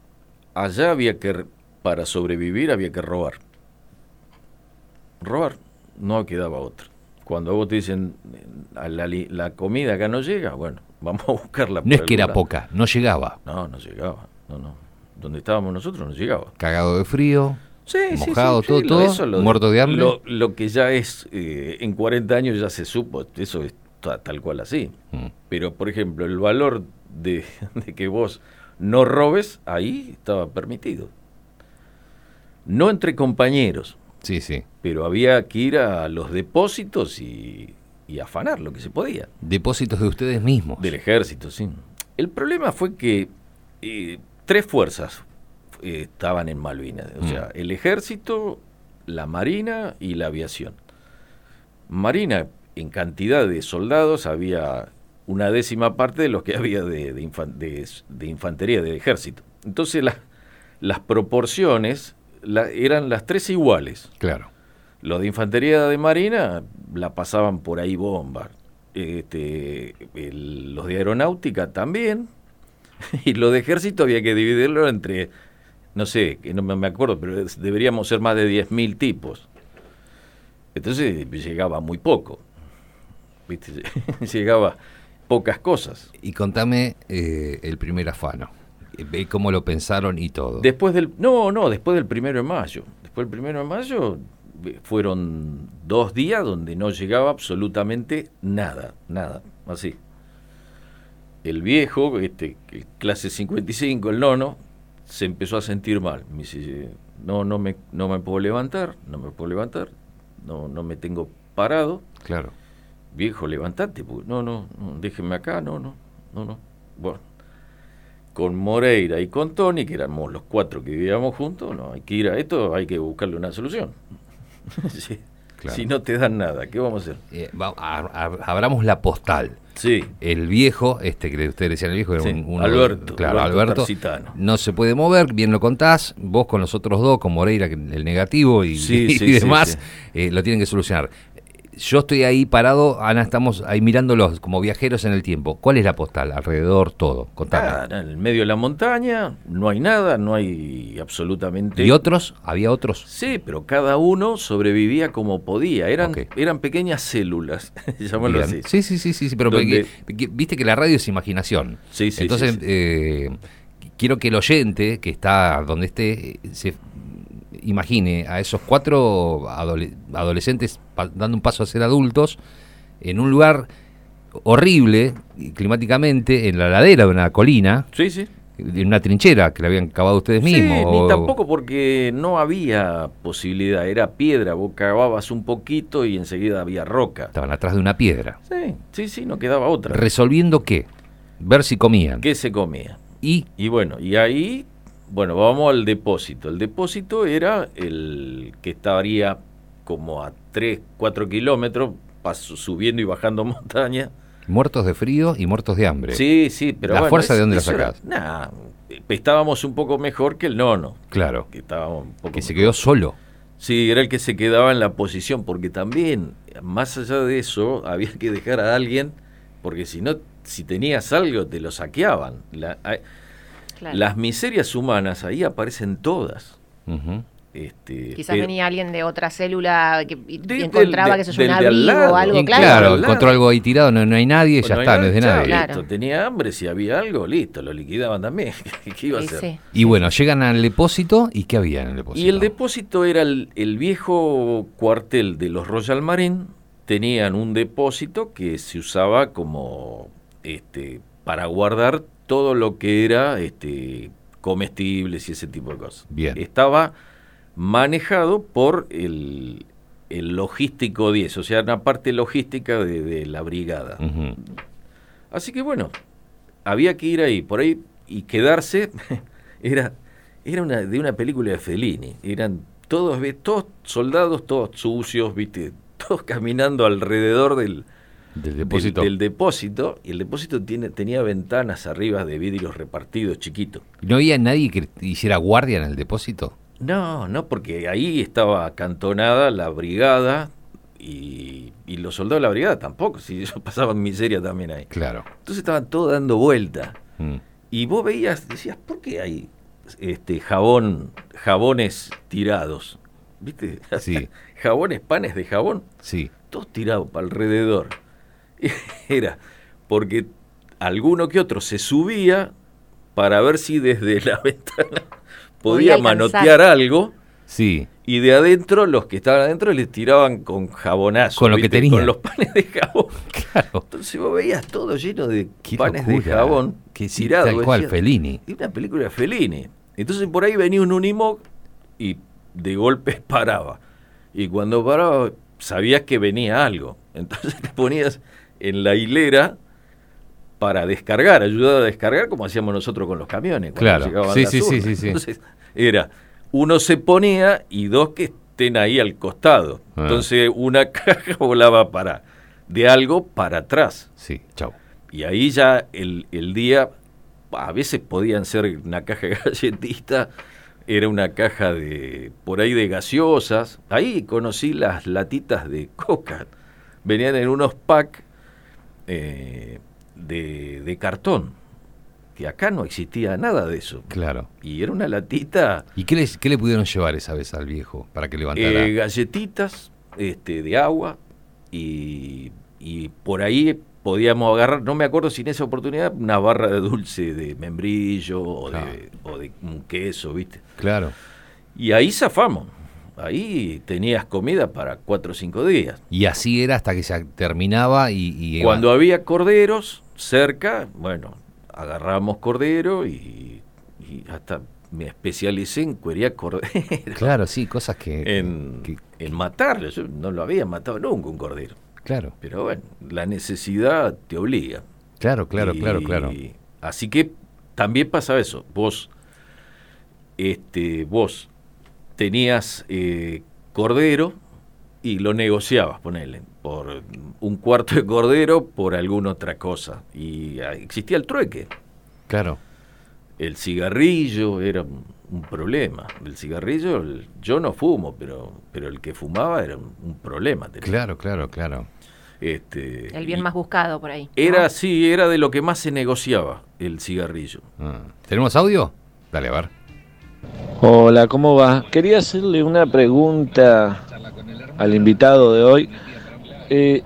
allá había que, para sobrevivir había que robar. Robar, no quedaba otra. Cuando a vos te dicen, eh, la, la comida acá no llega, bueno, vamos a buscarla. No es que era poca, no llegaba. No, no llegaba, no, no. Donde estábamos nosotros no llegaba. Cagado de frío, Sí, mojado, sí, todo, sí, todo, lo- muerto de hambre. Lo, lo que ya es, eh, en 40 años ya se supo, eso es ta- tal cual así. Mm. Pero, por ejemplo, el valor de, de que vos no robes, ahí estaba permitido. No entre compañeros, Sí, sí. pero había que ir a los depósitos y, y afanar lo que se podía. Depósitos de ustedes mismos. Del ejército, sí. El problema fue que eh, tres fuerzas eh, estaban en Malvinas. O Mm. sea, el ejército, la marina y la aviación. Marina, en cantidad de soldados, había una décima parte de los que había de, de infan- de- de infantería, de ejército. Entonces la- las proporciones la- eran las tres iguales. Claro. Los de infantería de marina la pasaban por ahí bomba. Este, el- los de aeronáutica también. Y los de ejército había que dividirlo entre, no sé, que no me acuerdo, pero deberíamos ser más de 10.000 tipos. Entonces llegaba muy poco. ¿Viste? llegaba pocas cosas. Y contame eh, el primer afano. Ve cómo lo pensaron y todo. Después del. No, no, después del primero de mayo. Después del primero de mayo fueron dos días donde no llegaba absolutamente nada, nada, así. El viejo, este, clase 55, el nono, se empezó a sentir mal. Me dice, no, no me, no me puedo levantar, no me puedo levantar, no, no me tengo parado. Claro. Viejo, levantate, porque no, no, no, déjenme acá, no, no, no, no. Bueno, con Moreira y con Tony, que éramos los cuatro que vivíamos juntos, no, hay que ir a esto, hay que buscarle una solución. Sí. Claro. Si no te dan nada, ¿qué vamos a hacer? Eh, va- a- a- abramos la postal. Sí, El viejo, este que ustedes decían el viejo, era Sí, un, uno- Alberto, claro, Alberto no se puede mover, bien lo contás, vos con los otros dos, con Moreira, el negativo y, Sí, y demás, eh, lo tienen que solucionar. Yo estoy ahí parado, Ana, estamos ahí mirándolos como viajeros en el tiempo. ¿Cuál es la postal? Alrededor, todo. Contame. Ah, en el medio de la montaña, no hay nada, no hay absolutamente... ¿Y otros? ¿Había otros? Sí, pero cada uno sobrevivía como podía. Eran, eran pequeñas células, llamémoslo así. Sí, sí, sí, sí, pero Donde- porque- que- viste que la radio es imaginación. Sí, sí, Entonces, sí, sí. eh, quiero que el oyente que está donde esté eh, se imagine a esos cuatro adole- adolescentes dando un paso a ser adultos en un lugar horrible climáticamente en la ladera de una colina, Sí, sí. en una trinchera que la habían cavado ustedes mismos. Sí, o- ni tampoco porque no había posibilidad, era piedra, vos cavabas un poquito y enseguida había roca. Estaban atrás de una piedra. Sí, sí, sí, no quedaba otra. ¿Resolviendo qué? Ver si comían. ¿Qué se comía? Y Y bueno, y ahí, bueno, vamos al depósito. El depósito era el que estaría como a 3, 4 kilómetros, paso- subiendo y bajando montaña. muertos de frío y muertos de hambre. Sí, sí, pero ¿La bueno, fuerza de dónde la sacás? Nah, estábamos un poco mejor que el nono. Claro. Que estábamos un poco Que se quedó solo. Sí, era el que se quedaba en la posición, porque también, más allá de eso, había que dejar a alguien, porque si no, si tenías algo, te lo saqueaban. La- Claro. Las miserias humanas ahí aparecen todas. Este, Quizás pero- venía alguien de otra célula que del- encontraba de- que eso es un del abrigo o algo, claro. claro, encontró algo ahí tirado, no, no hay nadie, ya está, no es de nadie. Claro. listo, Tenía hambre, si había algo, listo, lo liquidaban también. ¿Qué iba a hacer? sí. Y bueno, llegan al depósito y ¿qué había en el depósito? Y el depósito era el, el viejo cuartel de los Royal Marine. Tenían un depósito que se usaba como este para guardar todo lo que era este comestibles y ese tipo de cosas. Bien. Estaba manejado por el, el logístico 10, o sea, una parte logística de, de la brigada. Así que bueno, había que ir ahí, por ahí, y quedarse, era, era una, de una película de Fellini, eran todos, todos soldados, todos sucios, viste, todos caminando alrededor del, Del del- depósito. del depósito, y el depósito tiene, tenía ventanas arriba de vidrios repartidos chiquitos. ¿No había nadie que hiciera guardia en el depósito? No, no, porque ahí estaba acantonada la brigada y, y los soldados de la brigada tampoco, si ellos pasaban miseria también ahí. Claro. Entonces estaban todos dando vuelta. Mm. Y vos veías, decías, ¿por qué hay este jabón, jabones tirados? ¿Viste? Sí. jabones, panes de jabón, Sí. todos tirados para alrededor. Era porque alguno que otro se subía para ver si desde la ventana Podía manotear algo Sí. y de adentro, los que estaban adentro les tiraban con jabonazo. Con lo que ¿viste? tenía. Con los panes de jabón. Claro. Entonces vos veías todo lleno de Qué panes de jabón Que sí, tirados. tal cual, decías, Fellini. Es una película de Fellini. Entonces por ahí venía un Unimog y de golpe paraba. Y cuando paraba sabías que venía algo. Entonces te ponías en la hilera para descargar, ayudar a descargar como hacíamos nosotros con los camiones. cuando Claro. llegaban Sí, sí, sí, sí, sí. Entonces era, uno se ponía y dos que estén ahí al costado. Ah. Entonces una caja volaba para de algo para atrás. Sí, chau. Y ahí ya el, el día, a veces podían ser una caja de galletita, era una caja de, por ahí de gaseosas. Ahí conocí las latitas de coca. Venían en unos packs eh, de, de cartón, que acá no existía nada de eso. Claro. Y era una latita, ¿Y qué, les- qué le pudieron llevar esa vez al viejo para que levantara? eh, galletitas este, de agua y, y por ahí podíamos agarrar, no me acuerdo si en esa oportunidad, una barra de dulce de membrillo o, Claro. de, o de un queso, ¿viste? Claro. Y ahí zafamos. Ahí tenías comida para cuatro o cinco días. Y así era hasta que se terminaba y... y Cuando había corderos cerca, bueno, agarramos cordero y, y hasta me especialicé en cuería cordero. Claro, sí, cosas que... en, que- en matarlo. Yo no lo había matado nunca un cordero. claro, Pero bueno, la necesidad te obliga. claro, claro, Y- claro, claro. Así que también pasa eso. Vos, este, vos tenías eh, cordero y lo negociabas, ponele, por un cuarto de cordero por alguna otra cosa. Y ah, existía el trueque. Claro. El cigarrillo era un, problema. El cigarrillo, el- yo no fumo, pero, pero el que fumaba era un, un problema. tenía. Claro, claro, claro. Este, El bien más buscado por ahí. ¿no? Era, sí, era de lo que más se negociaba, el cigarrillo. Ah. ¿Tenemos audio? Dale, a ver. Hola, ¿cómo va? Quería hacerle una pregunta al invitado de hoy. Eh,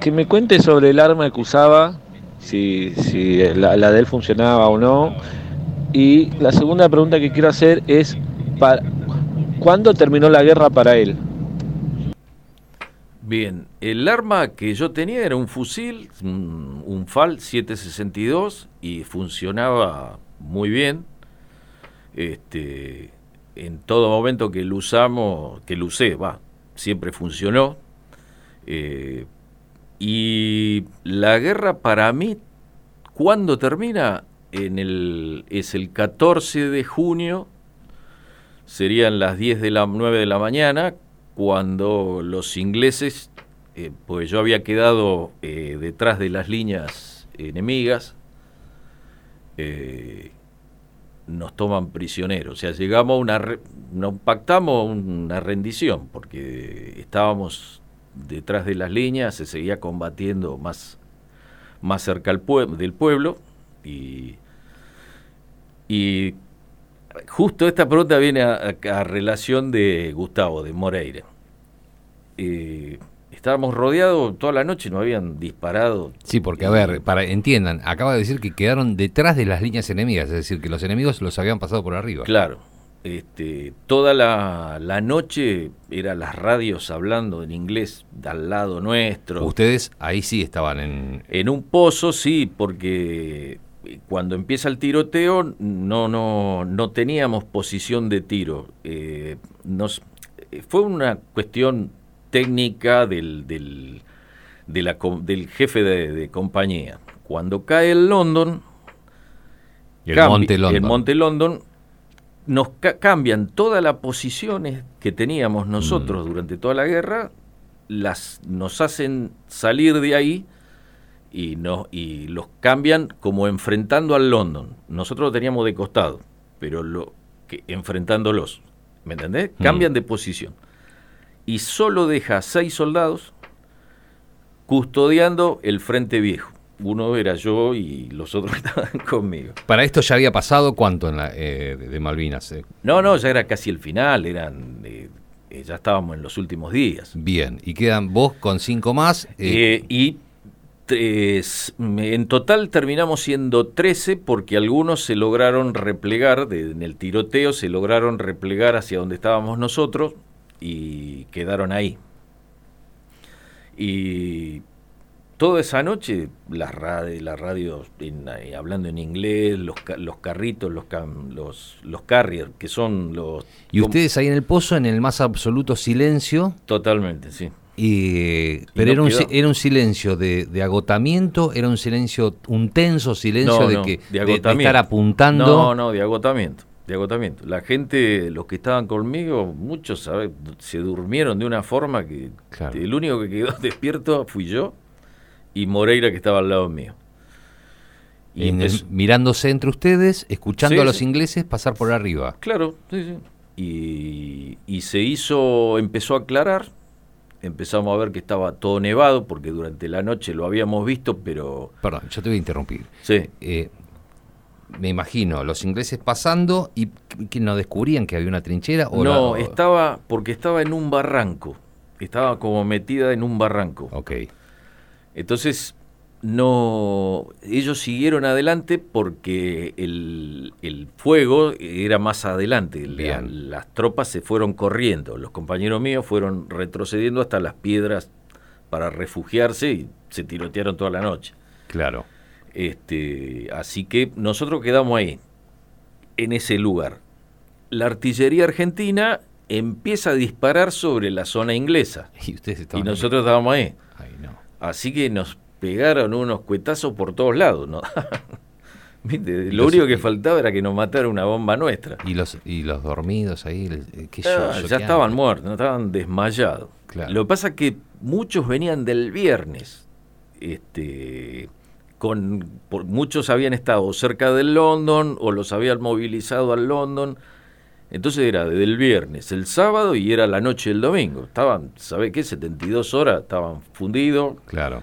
que me cuente sobre el arma que usaba, si, si la, la de él funcionaba o no. Y la segunda pregunta que quiero hacer es, para, ¿cuándo terminó la guerra para él? Bien, el arma que yo tenía era un fusil, un, un FAL 762 y funcionaba muy bien. Este, en todo momento que lo usamos, que lo usé, va, siempre funcionó. Eh, y la guerra para mí, ¿cuándo termina? En el, es el 14 de junio, serían las 10 de la 9 de la mañana, cuando los ingleses, eh, pues yo había quedado eh, detrás de las líneas enemigas, nos toman prisioneros. O sea, llegamos a una, nos pactamos una rendición, porque estábamos detrás de las líneas, se seguía combatiendo más, más cerca al pue- del pueblo, y, y justo esta pregunta viene a, a- a relación de Gustavo, de Moreira. Eh, estábamos rodeados toda la noche, nos habían disparado. Sí, porque a ver, para entiendan, acaba de decir que quedaron detrás de las líneas enemigas, es decir, que los enemigos los habían pasado por arriba. Claro. Este, toda la, la noche eran las radios hablando en inglés de al lado nuestro. Ustedes ahí sí estaban en... En un pozo, sí, porque cuando empieza el tiroteo no, no, no teníamos posición de tiro. Eh, nos, eh, fue una cuestión técnica del, del, de la del jefe de, de compañía. Cuando cae el London, El cambi- Monte London. el Monte London, nos ca- cambian todas las posiciones que teníamos nosotros Mm. durante toda la guerra, las nos hacen salir de ahí y no y los cambian como enfrentando al London. Nosotros lo teníamos de costado, pero lo que enfrentándolos, ¿me entendés? Mm. Cambian de posición. Y solo deja seis soldados custodiando el frente viejo. Uno era yo y los otros estaban conmigo. Para esto ya había pasado cuánto en la, eh, de Malvinas. eh? No, no, ya era casi el final, eran eh, ya estábamos en los últimos días. Bien, y quedan vos con cinco más. y tres- en total terminamos siendo 13 porque algunos se lograron replegar, de- en el tiroteo se lograron replegar hacia donde estábamos nosotros y quedaron ahí. Y toda esa noche las radios, las radios en- eh, hablando en inglés, los, los carritos, los, cam- los, los carriers, que son los... y ustedes ahí en el pozo, en el más absoluto silencio. Totalmente, sí. Y, Y pero no era, un, era un silencio de, de agotamiento, era un silencio, un tenso silencio No, de no, que de estar apuntando. No, no, de agotamiento, de agotamiento. La gente, los que estaban conmigo, muchos ¿sabe? se durmieron de una forma que Claro. el único que quedó despierto fui yo y Moreira que estaba al lado mío. Y en el- empezó- mirándose entre ustedes, escuchando Sí, a los sí. ingleses pasar por arriba. Claro, sí, sí. Y, y se hizo, empezó a aclarar, empezamos a ver que estaba todo nevado, porque durante la noche lo habíamos visto, pero Perdón, yo te voy a interrumpir. sí, Eh, me imagino los ingleses pasando y que- no descubrían que había una trinchera o no, la- estaba, porque estaba en un barranco, estaba como metida en un barranco. Ok, Entonces, no, ellos siguieron adelante porque el, el fuego era más adelante. La- las tropas se fueron corriendo, los compañeros míos fueron retrocediendo hasta las piedras para refugiarse y se tirotearon toda la noche. claro. Este, así que nosotros quedamos ahí, en ese lugar. La artillería argentina empieza a disparar sobre la zona inglesa Y ustedes y nosotros estábamos ahí. Ay, no. Así que nos pegaron unos cuetazos por todos lados. ¿no? ¿Viste? Lo Los- único que faltaba era que nos matara una bomba nuestra. Y los, y los dormidos ahí, eh, qué Ah, yo- ya estaban muertos, no estaban desmayados. Claro. Lo que pasa es que muchos venían del viernes. Este, con, por, muchos habían estado cerca del London o los habían movilizado al London. Entonces era del viernes, el sábado y era la noche del domingo. Estaban, ¿sabe qué? 72 horas, estaban fundidos Claro.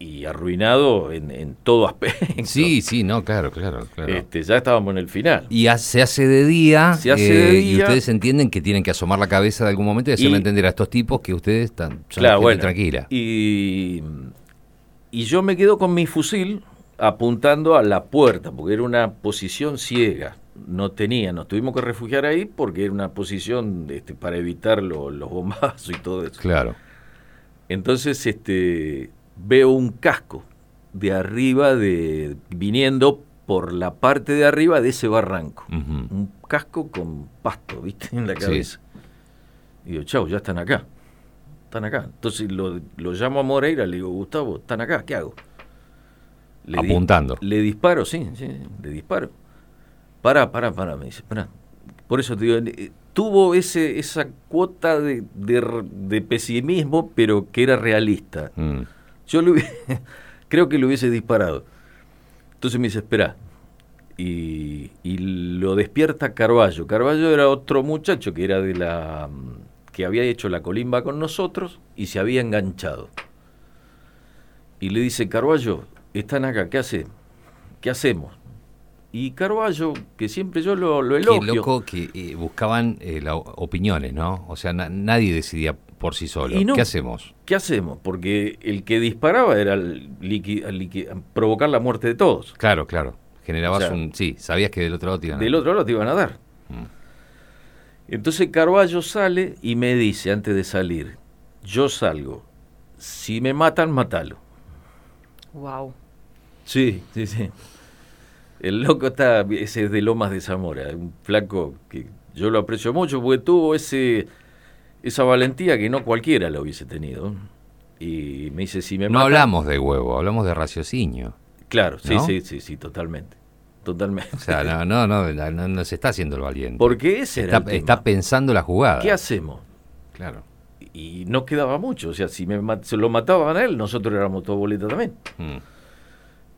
y arruinados en, en todo aspecto. Sí, sí, no, claro, claro, claro. Este, ya estábamos en el final. Y se hace de día, Se hace de eh, y ustedes entienden que tienen que asomar la cabeza de algún momento y hacerle Y- entender a estos tipos que ustedes están son Claro, bueno. tranquila. Y, y yo me quedo con mi fusil apuntando a la puerta, porque era una posición ciega. No tenía, nos tuvimos que refugiar ahí porque era una posición este, para evitar lo- los bombazos y todo eso. Claro. Entonces este, veo un casco de arriba, de, viniendo por la parte de arriba de ese barranco. Un casco con pasto, ¿viste? En la Sí. cabeza. Y digo, chau, ya están acá. Están acá. Entonces lo, lo llamo a Moreira, le digo, Gustavo, están acá, ¿qué hago? Le di- Apuntando. le disparo, sí, sí, le disparo. Pará, pará, pará, me dice, pará. Por eso te digo, eh, tuvo ese, esa cuota de, de pesimismo, pero que era realista. Mm. Yo le hubiese- creo que le hubiese disparado. Entonces me dice, espera. Y, y lo despierta Carballo. Carballo era otro muchacho que era de la mm, que había hecho la colimba con nosotros y se había enganchado. Y le dice, Carballo, están acá, ¿qué hace? ¿Qué hacemos? Y Carballo, que siempre yo lo, lo Qué elogio. loco que eh, buscaban eh, la- opiniones, ¿no? O sea, na- nadie decidía por sí solo. Y no. ¿Qué hacemos? ¿Qué hacemos? Porque el que disparaba era el provocar la muerte de todos. Claro, claro. Generabas O sea, un... Sí, sabías que del otro lado te iban a- Del otro lado te iban a dar. Mm. Entonces Carballo sale y me dice antes de salir, yo salgo, si me matan, matalo. Wow. Sí, sí, sí. El loco está, ese es de Lomas de Zamora, un flaco que yo lo aprecio mucho porque tuvo ese esa valentía que no cualquiera lo hubiese tenido. Y me dice, si me No matan... hablamos de huevo, hablamos de raciocinio. Claro, sí, sí, sí, sí, totalmente. Totalmente. O sea, no, no, no, no, se está haciendo el valiente. Porque ese era está, el tema. está pensando la jugada. ¿Qué hacemos? Claro. Y no quedaba mucho. O sea, si me se lo mataban a él, nosotros éramos todo boleta también. Mm.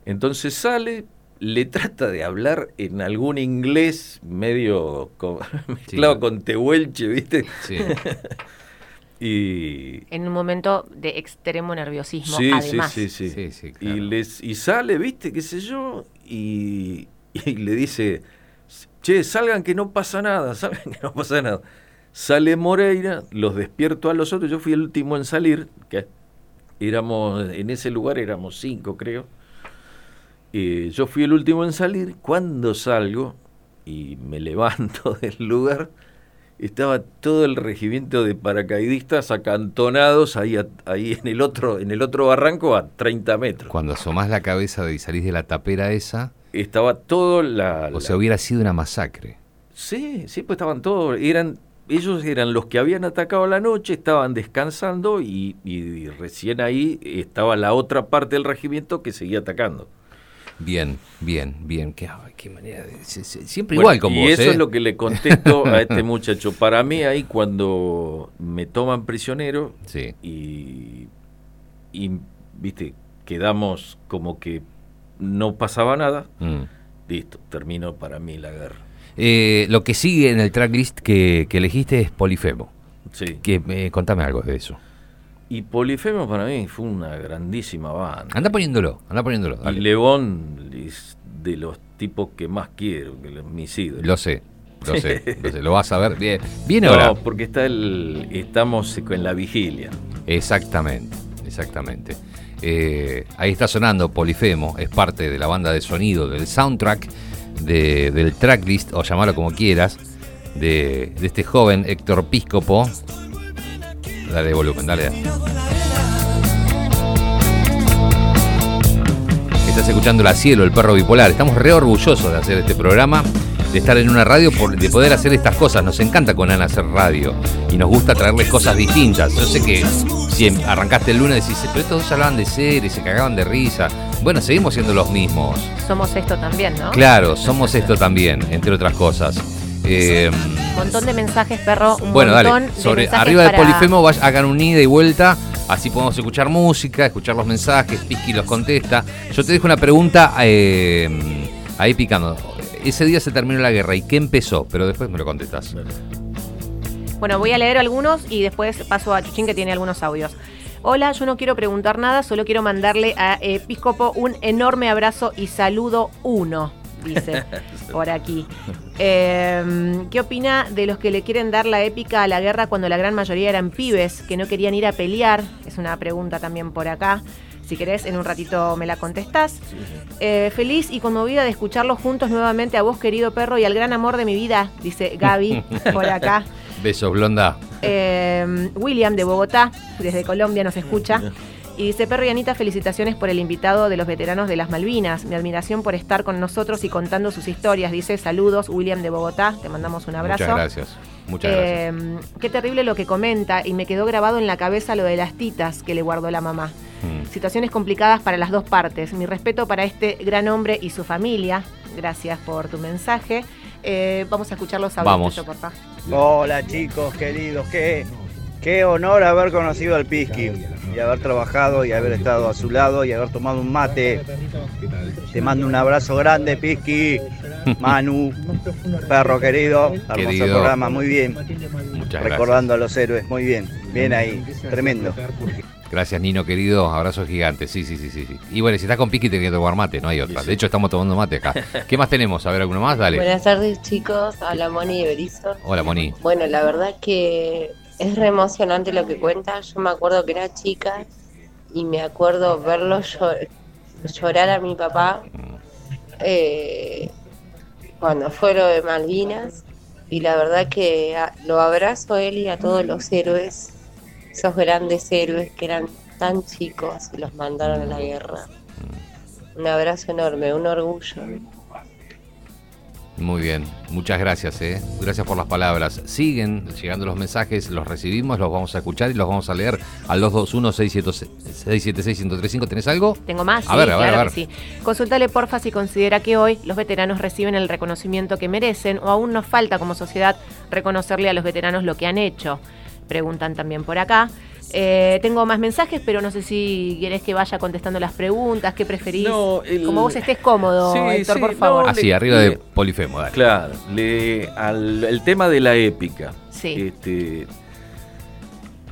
Entonces sale, le trata de hablar en algún inglés medio mezclado con tehuelche, ¿viste? Sí. y En un momento de extremo nerviosismo, sí, además. sí, sí, sí. Sí, sí, y, les, y sale, ¿viste? ¿Qué sé yo? Y, y le dice, che, salgan que no pasa nada, salgan que no pasa nada. Sale Moreira, los despierto a los otros, yo fui el último en salir, que éramos, en ese lugar éramos cinco, creo. Eh, yo fui el último en salir, cuando salgo y me levanto del lugar, estaba todo el regimiento de paracaidistas acantonados ahí, ahí en el otro en el otro barranco a 30 metros. Cuando asomás la cabeza y salís de la tapera esa, Estaba todo la, o sea, hubiera sido una masacre. Sí, sí, pues estaban todos, eran ellos eran los que habían atacado la noche, estaban descansando y, y recién ahí estaba la otra parte del regimiento que seguía atacando. Bien, bien, bien. Qué, qué manera de... se- se- siempre Bueno, igual como y vos, eso ¿eh? es lo que le contesto a este muchacho. Para mí ahí cuando me toman prisionero Sí. y, y, viste, quedamos como que no pasaba nada, Mm. listo, terminó para mí la guerra. Eh, lo que sigue en el tracklist que, que elegiste es Polifemo. Sí. Que, eh, contame algo de eso. Y Polifemo para mí fue una grandísima banda. Anda poniéndolo, anda poniéndolo. Y. León es de los tipos que más quiero, que los- mis ídolos. Lo sé, lo sé, lo sé, lo vas a ver. Bien, viene no, ahora. porque está el, estamos en la vigilia. Exactamente, exactamente. Eh, ahí está sonando Polifemo, es parte de la banda de sonido, del soundtrack, de- del tracklist, o llamarlo como quieras, de, de este joven Héctor Piscopo. Dale volumen, dale. Estás escuchando La Cielo, el perro bipolar. Estamos re orgullosos de hacer este programa, de estar en una radio, por- de poder hacer estas cosas. Nos encanta con Ana hacer radio y nos gusta traerles cosas distintas. Yo sé que si em- arrancaste el lunes decís, pero estos dos hablaban de series, se cagaban de risa. Bueno, seguimos siendo los mismos. Somos esto también, ¿no? Claro, somos esto también, entre otras cosas. Eh, Un montón de mensajes, perro. Un bueno, montón dale. de Sobre, arriba del para- Polifemo vaya- hagan un ida y vuelta. Así podemos escuchar música, escuchar los mensajes. Pisky los contesta. Yo te dejo una pregunta eh, ahí picando. Ese día se terminó la guerra. ¿Y qué empezó? Pero después me lo contestas. Bueno, voy a leer algunos y después paso a Chuchín que tiene algunos audios. Hola, yo no quiero preguntar nada, solo quiero mandarle a Episcopo un enorme abrazo y saludo uno, dice por aquí. Eh, ¿Qué opina de los que le quieren dar la épica a la guerra cuando la gran mayoría eran pibes que no querían ir a pelear? Es una pregunta también por acá. Si querés, en un ratito me la contestás. Eh, feliz y conmovida de escucharlos juntos nuevamente a vos, querido perro, y al gran amor de mi vida, dice Gaby por acá. Besos, blonda. Eh, William de Bogotá, desde Colombia, nos escucha. Y dice, Perro y Anita, felicitaciones por el invitado de los veteranos de las Malvinas. Mi admiración por estar con nosotros y contando sus historias. Dice, saludos, William de Bogotá. Te mandamos un abrazo. Muchas gracias. Muchas Eh, gracias. Qué terrible lo que comenta y me quedó grabado en la cabeza lo de las titas que le guardó la mamá. Mm. Situaciones complicadas para las dos partes. Mi respeto para este gran hombre y su familia. Gracias por tu mensaje. Eh, vamos a escuchar los audios. Hola chicos queridos, qué, qué honor haber conocido al Pisqui y haber trabajado y haber estado a su lado y haber tomado un mate. Te mando un abrazo grande, Pisqui, Manu, perro querido, hermoso Querido. programa, muy bien. Muchas Recordando a los héroes, muy bien, bien ahí, tremendo. Gracias, Nino, querido. Abrazo gigante. Sí, sí, sí, sí. Y bueno, si estás con Piqui, te que tomar mate, no hay otra. De hecho, estamos tomando mate acá. ¿Qué más tenemos? A ver, ¿alguno más? Dale. Buenas tardes chicos, habla Moni de Berizo. Hola, Moni. Bueno, la verdad que es re emocionante lo que cuenta. Yo me acuerdo que era chica y me acuerdo verlo llo- llorar a mi papá eh, cuando fue lo de Malvinas. Y la verdad que a- lo abrazo él y a todos los héroes, esos grandes héroes que eran tan chicos y los mandaron a la guerra. Un abrazo enorme, un orgullo. Muy bien. Muchas gracias, ¿eh? Gracias por las palabras. Siguen llegando los mensajes, los recibimos, los vamos a escuchar y los vamos a leer al 221-676-1035. ¿Tenés algo? Tengo más, A sí, ver, a ver, claro a ver. que sí. Consultale porfa si considera que hoy los veteranos reciben el reconocimiento que merecen o aún nos falta como sociedad reconocerle a los veteranos lo que han hecho. Preguntan también por acá. Eh, tengo más mensajes, pero no sé si querés que vaya contestando las preguntas, qué preferís. No, el- Como vos estés cómodo, Sí, Héctor, sí, por no, favor. Así, le- arriba de Polifemo, dale. Claro, le, al, el tema de la épica. Sí. Este,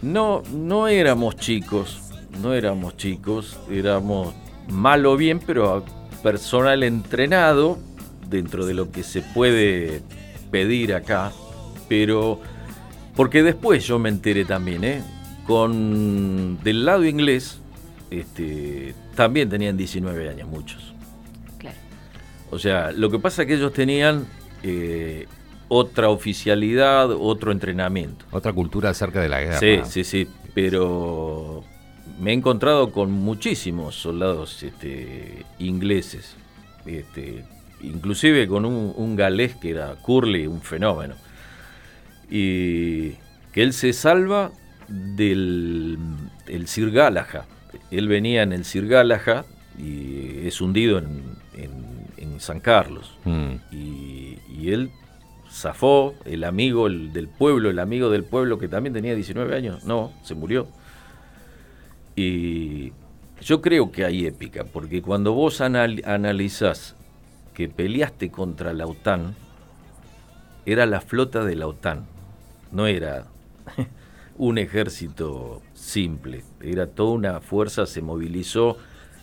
no, no éramos chicos, no éramos chicos, éramos mal o bien, pero personal entrenado dentro de lo que se puede pedir acá, pero porque después yo me enteré también, ¿eh? Con del lado inglés, este, también tenían 19 años muchos. Claro. O sea, lo que pasa es que ellos tenían eh, otra oficialidad, otro entrenamiento. Otra cultura acerca de la guerra. Sí, sí, sí, pero me he encontrado con muchísimos soldados este, ingleses, este, inclusive con un, un galés que era Curly, un fenómeno, y que él se salva del el Sir Galahad. Él venía en el Sir Galahad y es hundido en, en- en San Carlos. Mm. Y, y él zafó, el amigo el del pueblo, el amigo del pueblo que también tenía 19 años, no, se murió. Y yo creo que hay épica, porque cuando vos anal- analizás que peleaste contra la OTAN, era la flota de la OTAN, no era un ejército simple, era toda una fuerza, se movilizó.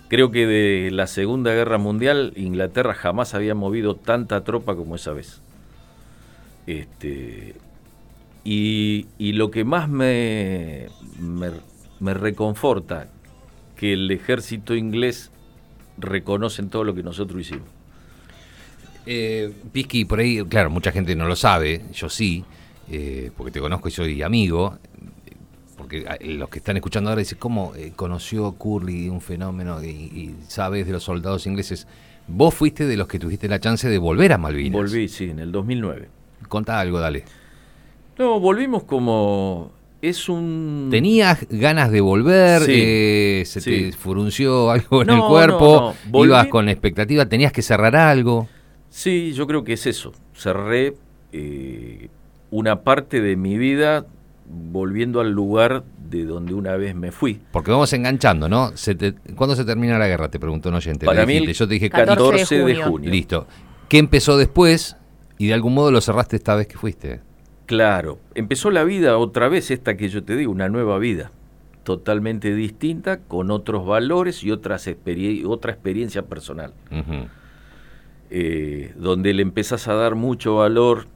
Creo que de la Segunda Guerra Mundial Inglaterra jamás había movido tanta tropa como esa vez. Este, y, y lo que más me, me, me reconforta, que el ejército inglés reconoce todo lo que nosotros hicimos. Eh, por ahí, claro, mucha gente no lo sabe, yo sí, eh, porque te conozco y soy amigo. Porque eh, los que están escuchando ahora dicen, ¿cómo eh, conoció Curly un fenómeno y, y sabes de los soldados ingleses? Vos fuiste de los que tuviste la chance de volver a Malvinas. Volví, sí, en el 2009. Contá algo, dale. No, volvimos como... Es un... ¿Tenías ganas de volver? Sí, Eh, ¿Se sí. te frunció algo en No, el cuerpo? no, ¿Ibas con expectativa? ¿Tenías que cerrar algo? Sí, yo creo que es eso. Cerré eh, una parte de mi vida volviendo al lugar de donde una vez me fui. Porque vamos enganchando, ¿no? Se te- ¿Cuándo se termina la guerra? Te preguntó un oyente. Para mí yo te dije 14 de junio. Listo. ¿Qué empezó después? Y de algún modo lo cerraste esta vez que fuiste. Claro, empezó la vida otra vez, esta que yo te digo, una nueva vida, totalmente distinta, con otros valores y otras experie- otra experiencia personal, eh, donde le empezás a dar mucho valor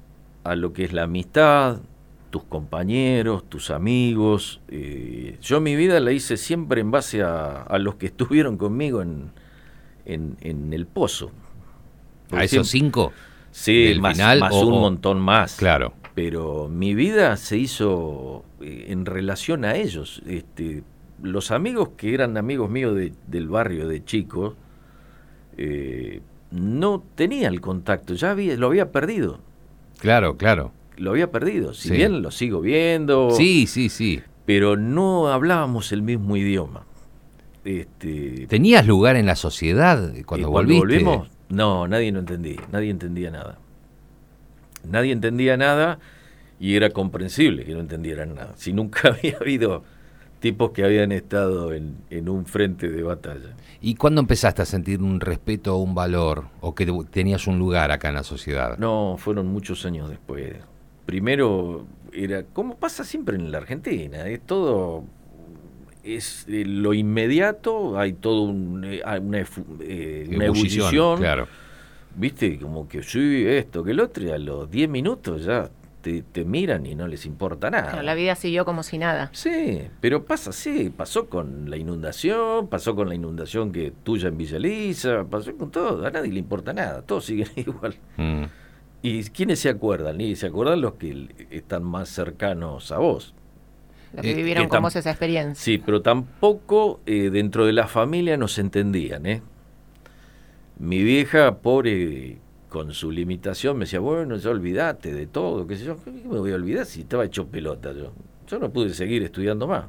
a lo que es la amistad, tus compañeros, tus amigos. eh, yo mi vida la hice siempre en base a, a los que estuvieron conmigo en, en, en el pozo. ¿A esos cinco? Sí, más, final más o- un montón más. Claro. pero mi vida se hizo eh, en relación a ellos. Este, los amigos que eran amigos míos de- del barrio de chicos, eh, no tenía el contacto, ya había, lo había perdido. Claro, claro. Lo había perdido. Si Sí. bien lo sigo viendo. Sí, sí, sí. Pero no hablábamos el mismo idioma. Este, ¿Tenías lugar en la sociedad cuando, volviste? volvimos, no, nadie no entendía, nadie entendía nada. Nadie entendía nada y era comprensible que no entendieran nada. Si nunca había habido tipos que habían estado en, en un frente de batalla. ¿Y cuándo empezaste a sentir un respeto o un valor? ¿O que tenías un lugar acá en la sociedad? No, fueron muchos años después. Primero era, como pasa siempre en la Argentina, es todo, es eh, lo inmediato, hay todo un, eh, una, eh, una Ebullición, ebullición, claro. viste, como que sí, esto, que el otro, y a los 10 minutos ya te, te miran y no les importa nada. Claro, la vida siguió como si nada. Sí, pero pasa así, pasó con la inundación, pasó con la inundación que tuya en Villa Elisa, pasó con todo, a nadie le importa nada, todos siguen igual. Mm. ¿Y quiénes se acuerdan? Y se acuerdan los que están más cercanos a vos. Los que Eh, vivieron que con vos esa experiencia. Sí, pero tampoco eh, dentro de la familia nos entendían, ¿eh? Mi vieja, pobre, con su limitación, me decía, bueno, ya olvídate de todo, qué sé yo. ¿Qué me voy a olvidar si estaba hecho pelota yo? Yo no pude seguir estudiando más.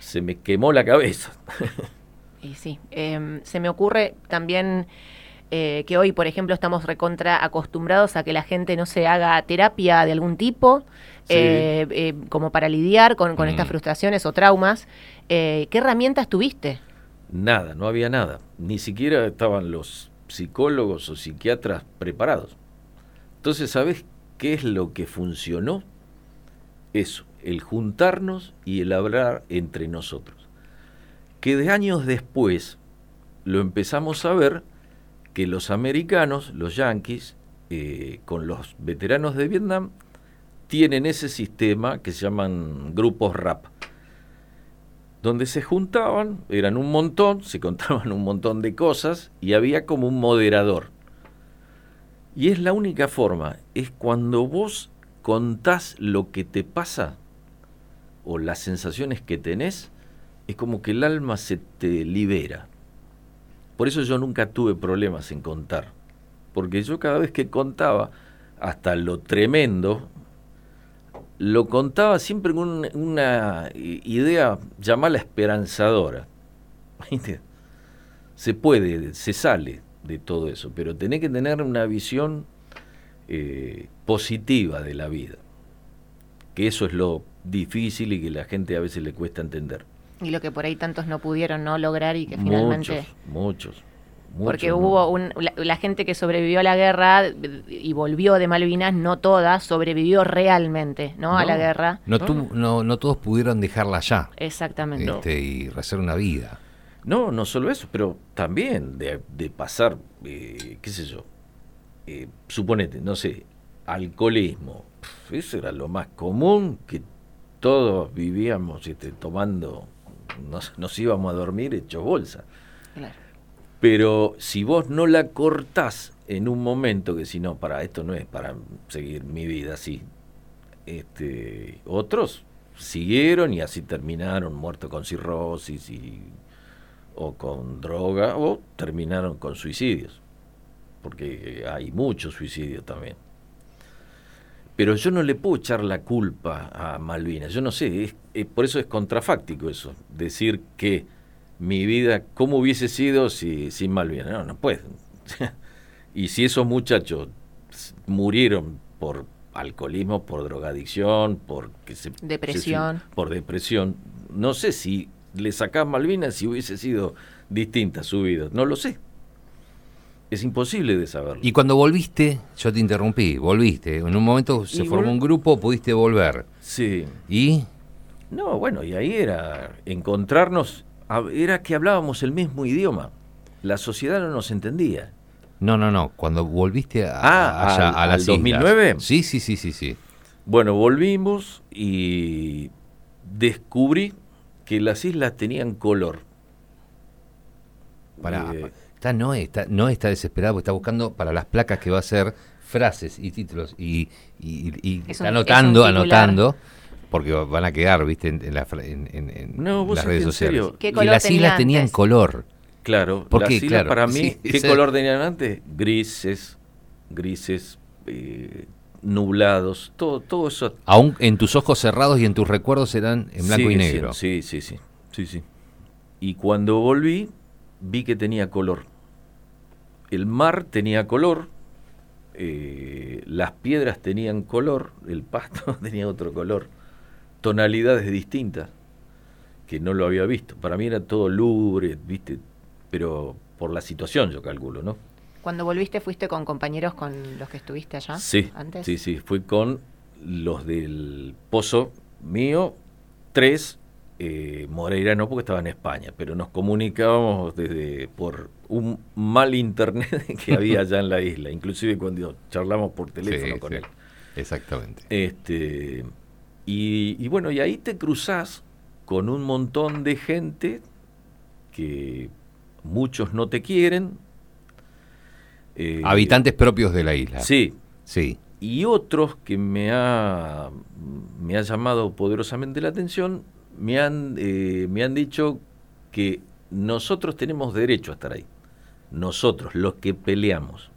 Se me quemó la cabeza. Y sí, eh, se me ocurre también eh, que hoy, por ejemplo, estamos recontra acostumbrados a que la gente no se haga terapia de algún tipo, Sí. eh, eh, como para lidiar con, con Mm. estas frustraciones o traumas. ¿Qué herramientas tuviste? Nada, no había nada. Ni siquiera estaban los psicólogos o psiquiatras preparados. Entonces, ¿sabes qué es lo que funcionó? Eso, el juntarnos y el hablar entre nosotros. Que de años después lo empezamos a ver que los americanos, los yanquis, eh, con los veteranos de Vietnam, tienen ese sistema que se llaman grupos rap donde se juntaban, eran un montón, se contaban un montón de cosas y había como un moderador. Y es la única forma, es cuando vos contás lo que te pasa o las sensaciones que tenés, es como que el alma se te libera. Por eso yo nunca tuve problemas en contar, porque yo cada vez que contaba, hasta lo tremendo, lo contaba siempre con un- una idea, llamarla esperanzadora. Se puede, se sale de todo eso, pero tenés que tener una visión eh, positiva de la vida. Que eso es lo difícil y que la gente a veces le cuesta entender. Y lo que por ahí tantos no pudieron no lograr y que finalmente... Muchos, muchos. Porque hubo un, la, la gente que sobrevivió a la guerra y volvió de Malvinas, no toda sobrevivió realmente, ¿no? A la guerra. No, tu- no, no todos pudieron dejarla allá Exactamente. este, y hacer una vida. No, no solo eso, pero también de, de pasar, eh, qué sé yo, eh, suponete, no sé, alcoholismo. Eso era lo más común que todos vivíamos este, tomando, nos, nos íbamos a dormir hechos bolsa. Claro. Pero si vos no la cortás en un momento que si no, para esto no es para seguir mi vida así. Este, otros siguieron y así terminaron muertos con cirrosis o con droga o terminaron con suicidios. Porque hay muchos suicidios también. Pero yo no le puedo echar la culpa a Malvinas. Yo no sé, por eso es contrafáctico eso. Decir que mi vida, ¿cómo hubiese sido si, sin Malvinas? No, no puede. y si esos muchachos murieron por alcoholismo, por drogadicción, por que se, Depresión. se- por depresión, no sé si le sacás Malvinas si hubiese sido distinta su vida. No lo sé. Es imposible de saberlo. Y cuando volviste, yo te interrumpí, volviste. En un momento se Y formó un grupo, pudiste volver. Sí. ¿Y? No, bueno, y ahí era encontrarnos, era que hablábamos el mismo idioma. La sociedad no nos entendía. No, no, no. Cuando volviste a, Ah, allá, al- a al las islas. 2009. Sí, sí, sí, sí, sí. Bueno, volvimos y descubrí que las islas tenían color. Pará, Eh, está, no, está, no está desesperado porque está buscando para las placas que va a hacer frases y títulos y, y- y Es un- anotando, es un titular. anotando, porque van a quedar, viste, en, en la en- en- en No, vos las redes sociales. serio. ¿Qué y color las islas tenían antes? color. Claro, ¿Por las qué? islas Claro, para mí, sí, ¿qué color tenían antes? Grises, grises, eh, nublados, todo, todo eso. Aún en tus ojos cerrados y en tus recuerdos eran en blanco y negro. sí, sí, sí, sí, sí. Y cuando volví, vi que tenía color. El mar tenía color, eh, las piedras tenían color, el pasto tenía otro color, tonalidades distintas, que no lo había visto. Para mí era todo lúgubre, viste, pero por la situación yo calculo, ¿no? Cuando volviste, fuiste con compañeros con los que estuviste allá Sí, antes. sí, sí, fui con los del pozo mío, tres, eh, Moreira no porque estaba en España, pero nos comunicábamos desde por un mal internet que había allá en la isla, inclusive cuando charlamos por teléfono Sí, con sí, él. Exactamente. Este, y, y bueno, y ahí te cruzás con un montón de gente que muchos no te quieren. eh, Habitantes propios de la isla. Sí, Sí. y otros que me ha, me ha llamado poderosamente la atención, me han, eh, me han dicho que nosotros tenemos derecho a estar ahí. Nosotros, los que peleamos.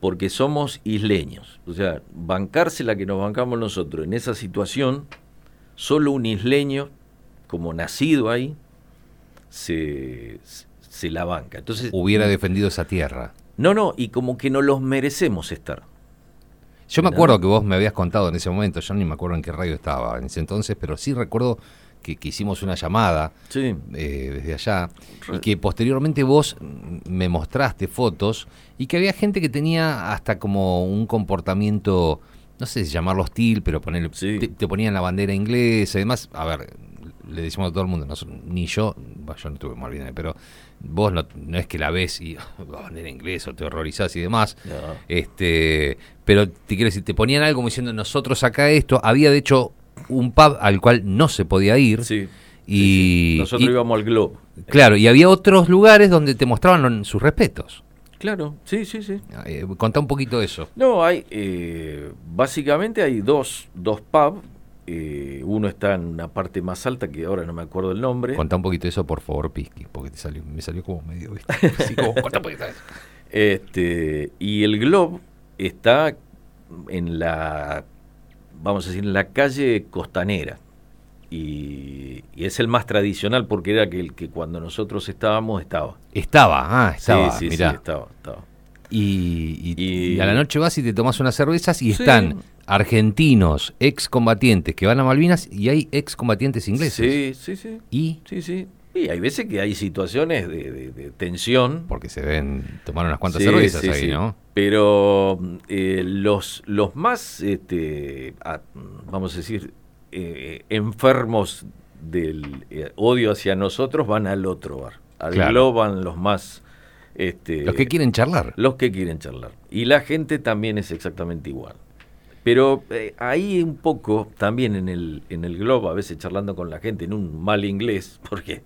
Porque somos isleños. O sea, bancarse la que nos bancamos nosotros en esa situación, solo un isleño, como nacido ahí, se, se la banca. Entonces, Hubiera defendido esa tierra. no, no, y como que no los merecemos estar. Yo me acuerdo que vos me habías contado en ese momento, yo ni me acuerdo en qué radio estaba en ese entonces, pero sí recuerdo que, que hicimos una llamada Sí. eh, desde allá y que posteriormente vos me mostraste fotos y que había gente que tenía hasta como un comportamiento, no sé si llamarlo hostil, pero ponerle, Sí. te, te ponían la bandera inglesa y demás. A ver, le decimos a todo el mundo, no- ni yo, yo no tuve Malvinas, pero vos no, no es que la ves y la bandera inglesa o te horrorizás y demás. No. Este, pero te quiero decir, te ponían algo como diciendo nosotros acá esto. Había de hecho un pub al cual no se podía ir. Sí. Y, Nosotros y- íbamos al Globo. Claro, y había otros lugares donde te mostraban sus respetos. Claro, sí, sí, sí. Eh, contá un poquito de eso. No, hay, eh, básicamente hay dos, dos pubs. eh, uno está en una parte más alta que ahora no me acuerdo el nombre. Contá un poquito de eso, por favor, Pisky, porque te salió, me salió como medio, ¿viste? Así como, contá un poquito de eso. Este, y el Globe está en la, vamos a decir, en la calle costanera. Y, y es el más tradicional porque era que el que cuando nosotros estábamos estaba. Estaba, ah, estaba, sí, sí, mirá. sí, estaba, estaba. Y, y- Y- y a la noche vas y te tomas unas cervezas y Sí. están argentinos, excombatientes que van a Malvinas y hay excombatientes ingleses. Sí, sí, sí. Y Sí, sí. Y hay veces que hay situaciones de, de- de tensión. porque se deben tomar unas cuantas Sí, cervezas sí, ahí, sí. ¿no? Pero eh, los, los más, este, a- vamos a decir, eh, enfermos del eh, odio hacia nosotros van al otro bar. Al Claro. Globo van los más... Este, Los que quieren charlar. los que quieren charlar. Y la gente también es exactamente igual. Pero eh, ahí un poco, también en el, en el Globo, a veces charlando con la gente en un mal inglés, porque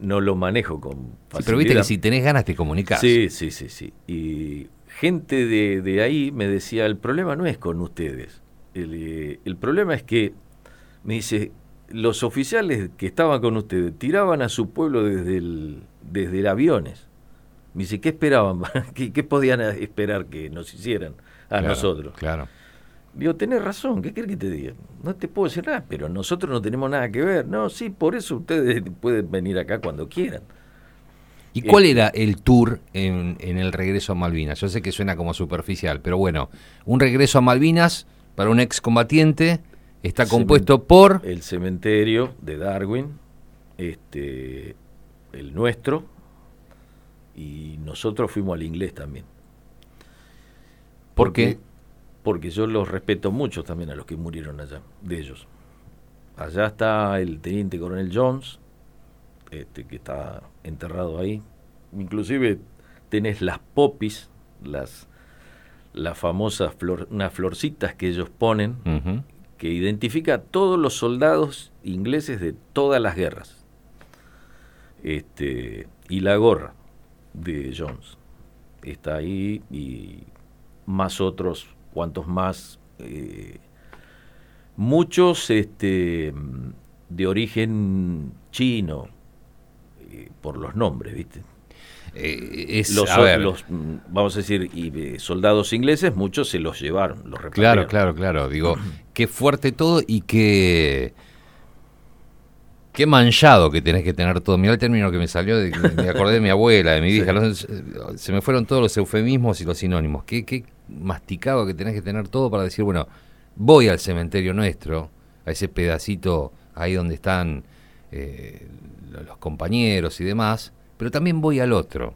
no lo manejo con Sí, facilidad. pero viste que si tenés ganas te comunicás. Sí, sí, sí, sí. Y gente de, de ahí me decía, el problema no es con ustedes. El, eh, el problema es que, me dice, los oficiales que estaban con ustedes tiraban a su pueblo desde el, desde el aviones. Me dice, ¿qué esperaban? ¿Qué, qué podían esperar que nos hicieran a Claro, nosotros? Claro. Digo, tenés razón, ¿qué querés que te diga? No te puedo decir nada, pero nosotros no tenemos nada que ver. No, sí, por eso ustedes pueden venir acá cuando quieran. ¿Y cuál Este- era el tour en, en el regreso a Malvinas? Yo sé que suena como superficial, pero bueno, un regreso a Malvinas para un excombatiente está compuesto por... el cementerio de Darwin, este, el nuestro, y nosotros fuimos al inglés también. ¿Por Porque- qué? Porque yo los respeto mucho también a los que murieron allá, de ellos. Allá está el teniente coronel Jones, este, que está enterrado ahí. Inclusive tenés las popis, las, las famosas flor, unas florcitas que ellos ponen, que identifica a todos los soldados ingleses de todas las guerras. Este, y la gorra de Jones está ahí y más otros, cuantos más. eh, muchos este, de origen chino, eh, por los nombres, ¿viste? Eh, es, los, a ver. los, vamos a decir, y, soldados ingleses, muchos se los llevaron, los Claro, repatriaron. claro, claro. Digo, qué fuerte todo y qué. Qué manchado que tenés que tener todo. Mirá el término que me salió, de, me acordé de mi abuela, de mi vieja. ¿no? Se me fueron todos los eufemismos y los sinónimos. Qué, qué masticado que tenés que tener todo para decir, bueno, voy al cementerio nuestro, a ese pedacito ahí donde están eh, lo- los compañeros y demás, pero también voy al otro.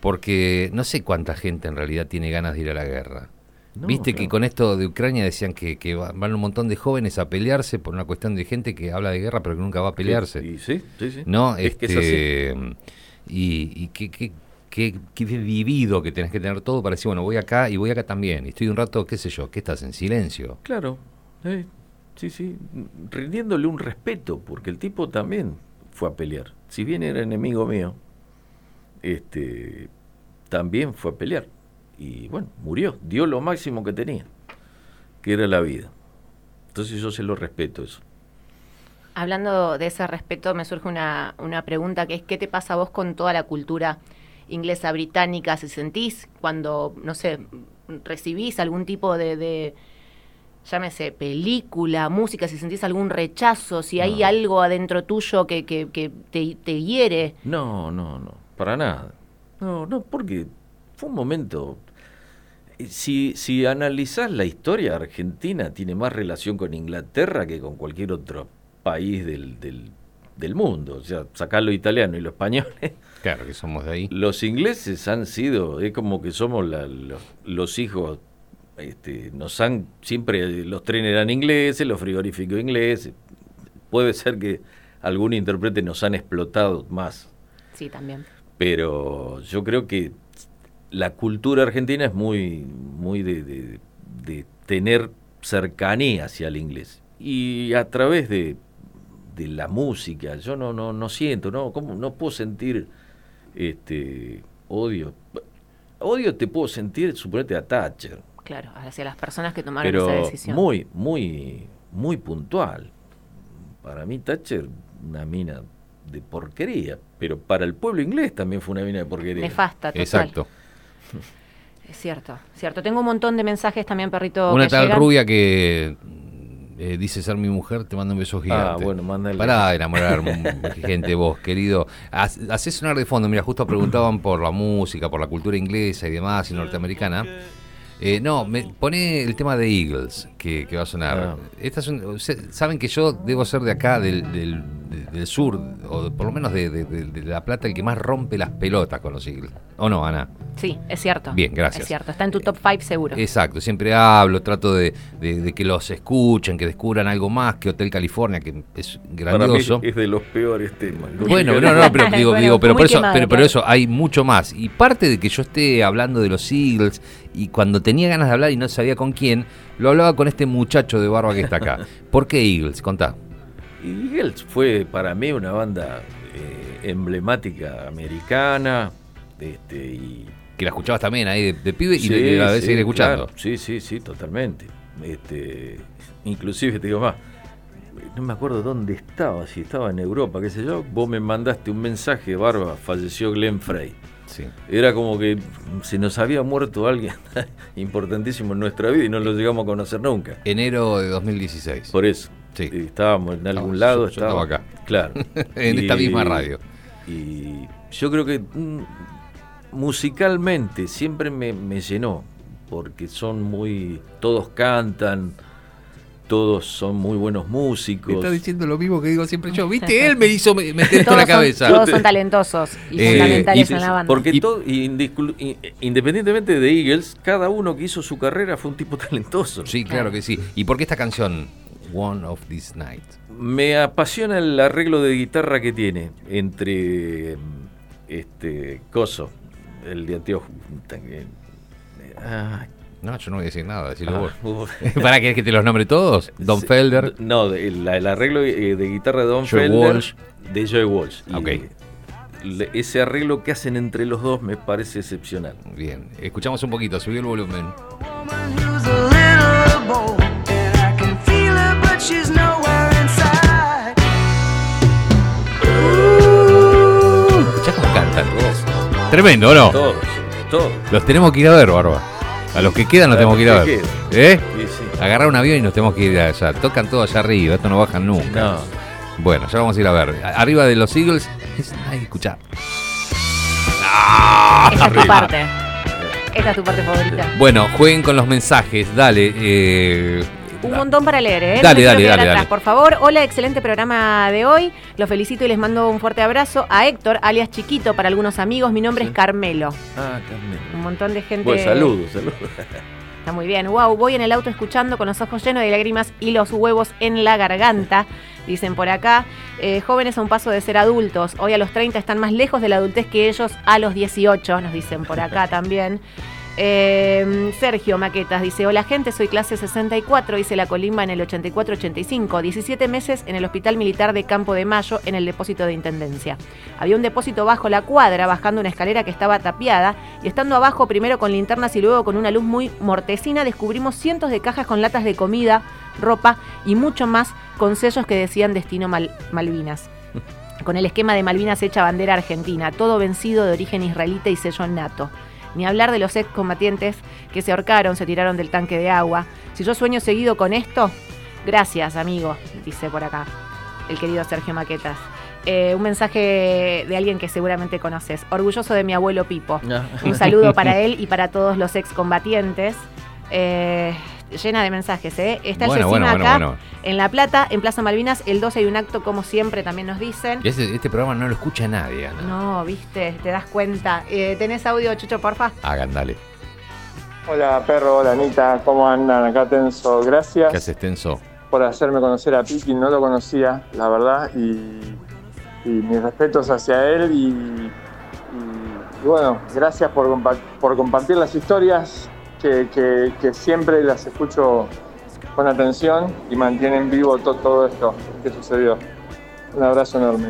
Porque no sé cuánta gente en realidad tiene ganas de ir a la guerra. No, Viste que con esto de Ucrania decían que, que va- van un montón de jóvenes a pelearse por una cuestión de gente que habla de guerra pero que nunca va a pelearse. Sí, sí, sí. ¿No? Es que es Este, Y, y qué, qué, qué, qué vivido que tenés que tener todo para decir, bueno, voy acá y voy acá también. Y estoy un rato, qué sé yo, que estás en silencio. Claro, eh, sí, sí, rindiéndole un respeto, porque el tipo también fue a pelear. Si bien era enemigo mío, este, también fue a pelear. Y bueno, murió, dio lo máximo que tenía, que era la vida. Entonces yo se lo respeto eso. Hablando de ese respeto, me surge una, una pregunta que es, ¿qué te pasa a vos con toda la cultura inglesa, británica? ¿Se sentís cuando, no sé, recibís algún tipo de, de, llámese, película, música, si sentís algún rechazo, si hay No. algo adentro tuyo que, que, que te, te hiere? No, no, no, para nada. No, no, porque fue un momento. Eh, Si, si analizás la historia, Argentina tiene más relación con Inglaterra que con cualquier otro país del, del, del mundo. O sea, sacar lo italiano y lo español. Claro que somos de ahí. Los ingleses han sido, es como que somos la- los, los hijos, este, nos han, siempre los trenes eran ingleses, los frigoríficos ingleses. Puede ser que algún intérprete nos han explotado más Sí, también. pero yo creo que la cultura argentina es muy, muy de, de- de tener cercanía hacia el inglés. Y a través de, de la música, yo no, no, no siento, no, ¿cómo? no puedo sentir este odio. Odio te puedo sentir, suponete a Thatcher, Claro, hacia las personas que tomaron pero esa decisión. muy, muy, muy puntual. Para mí Thatcher, una mina de porquería, pero para el pueblo inglés también fue una mina de porquería. Nefasta, total. Exacto. Es cierto, cierto. Tengo un montón de mensajes también, perrito. Una que tal llegan. rubia que eh, dice ser mi mujer, te manda un beso gigante. Ah, bueno, mándale. Para enamorar gente vos, querido. Hacés sonar de fondo. Mira, justo preguntaban por la música, por la cultura inglesa y demás, y norteamericana. Eh, no, me pone el tema de Eagles, que, que va a sonar. Ah. Esta es un- se- Saben que yo debo ser de acá, del, del- de- del sur, o de- por lo menos de, de- de- de La Plata, el que más rompe las pelotas con los Eagles. ¿O no, Ana? Sí, es cierto. Bien, gracias. Es cierto, está en tu top 5 seguro. Exacto, siempre hablo, trato de, de- de que los escuchen, que descubran algo más que Hotel California, que es Para mí grandioso. es de los peores temas. Bueno, no, no, pero digo, Bueno, digo, pero por eso, quemado, pero, pero claro. eso hay mucho más. Y parte de que yo esté hablando de los Eagles y cuando tenía ganas de hablar y no sabía con quién, lo hablaba con este muchacho de barba que está acá. ¿Por qué Eagles? Contá. Eagles fue para mí una banda eh, emblemática americana. Este, y Que la escuchabas también ahí de, de pibe y Sí, le- la ves sí, seguir escuchando. claro. Sí, sí, sí, totalmente. Este, inclusive te digo más, no me acuerdo dónde estaba, si estaba en Europa, qué sé yo, vos me mandaste un mensaje, Barba, falleció Glenn Frey. Sí. Era como que se nos había muerto alguien importantísimo en nuestra vida y no lo llegamos a conocer nunca. Enero de 2016. Por eso. Sí. Estábamos en algún lado. yo- yo estaba acá. Claro. En esta misma radio. Y yo creo que mm, musicalmente siempre me, me llenó, porque son muy. Todos cantan, todos son muy buenos músicos. Está diciendo lo mismo que digo siempre yo. ¿Viste? Él me hizo me- meter esto en la son, cabeza. todos son talentosos y Eh, fundamentales y- en la banda. Porque Y- todo, independientemente de Eagles, cada uno que hizo su carrera fue un tipo talentoso. Sí, claro que sí. ¿Y por qué esta canción? One of These Nights. Me apasiona el arreglo de guitarra que tiene entre este Coso, el de anteojo. eh, ah, No, yo no voy a decir nada, decirlo ah, vos. ¿Para querés que te los nombre todos? Don Sí, Felder. No, el, el arreglo de guitarra de Don Joe Felder, Walsh. de Joe Walsh. Y Ok. le- ese arreglo que hacen entre los dos me parece excepcional. Bien, escuchamos un poquito, subí el volumen. Escuchá cómo cantan. Tremendo, ¿o no? Todos, todos. Los tenemos que ir a ver, Barba. A los que quedan los A tenemos que ir a los que ver. ¿Eh? Sí, sí. Agarrar un avión y nos tenemos que ir allá. Tocan todo allá arriba, esto no bajan nunca. No. Bueno, ya vamos a ir a ver. Arriba de los Eagles. Es, ay, escuchá. Esta es tu parte. Esta es tu parte favorita. Bueno, jueguen con los mensajes. Dale. eh, Un montón para leer, ¿eh? Dale, No dale, dale, atrás, dale. Por favor, hola, excelente programa de hoy. Los felicito y les mando un fuerte abrazo a Héctor, alias Chiquito, para algunos amigos. Mi nombre es Carmelo. Ah, Carmen. Un montón de gente. Bueno, saludos, saludos. Está muy bien. Wow, voy en el auto escuchando con los ojos llenos de lágrimas y los huevos en la garganta. Dicen por acá, eh, jóvenes a un paso de ser adultos. Hoy a los 30 están más lejos de la adultez que ellos a los 18, nos dicen por acá también. Eh, Sergio Maquetas dice, hola gente, soy clase 64, hice la colimba en el 84-85, 17 meses en el Hospital Militar de Campo de Mayo en el depósito de Intendencia. Había un depósito bajo la cuadra, bajando una escalera que estaba tapiada, y estando abajo primero con linternas y luego con una luz muy mortecina, descubrimos cientos de cajas con latas de comida, ropa y mucho más con sellos que decían Destino Mal- Malvinas. Con el esquema de Malvinas hecha bandera argentina, todo vencido de origen israelita y sello nato. Ni hablar de los excombatientes que se ahorcaron, se tiraron del tanque de agua. Si yo sueño seguido con esto, gracias, amigo, dice por acá el querido Sergio Maquetas. Eh, un mensaje de alguien que seguramente conoces. Orgulloso de mi abuelo Pipo. Ah. Un saludo para él y para todos los excombatientes. Eh, llena de mensajes, ¿eh? Está el Bueno, bueno, bueno, acá bueno. en La Plata, en Plaza Malvinas. El 12 hay un acto, como siempre, también nos dicen. y este, este programa no lo escucha nadie. Ana. No, viste, te das cuenta. Eh, ¿Tenés audio, Chucho, porfa? Hagan, dale. Hola perro, hola Anita, ¿cómo andan? Acá Tenso, gracias ¿Qué haces, Tenso? por hacerme conocer a Piki, no lo conocía, la verdad, y, y mis respetos hacia él y, y- y bueno, gracias por, compa- por compartir las historias que, que- que siempre las escucho con atención y mantienen vivo to- todo esto que sucedió. Un abrazo enorme.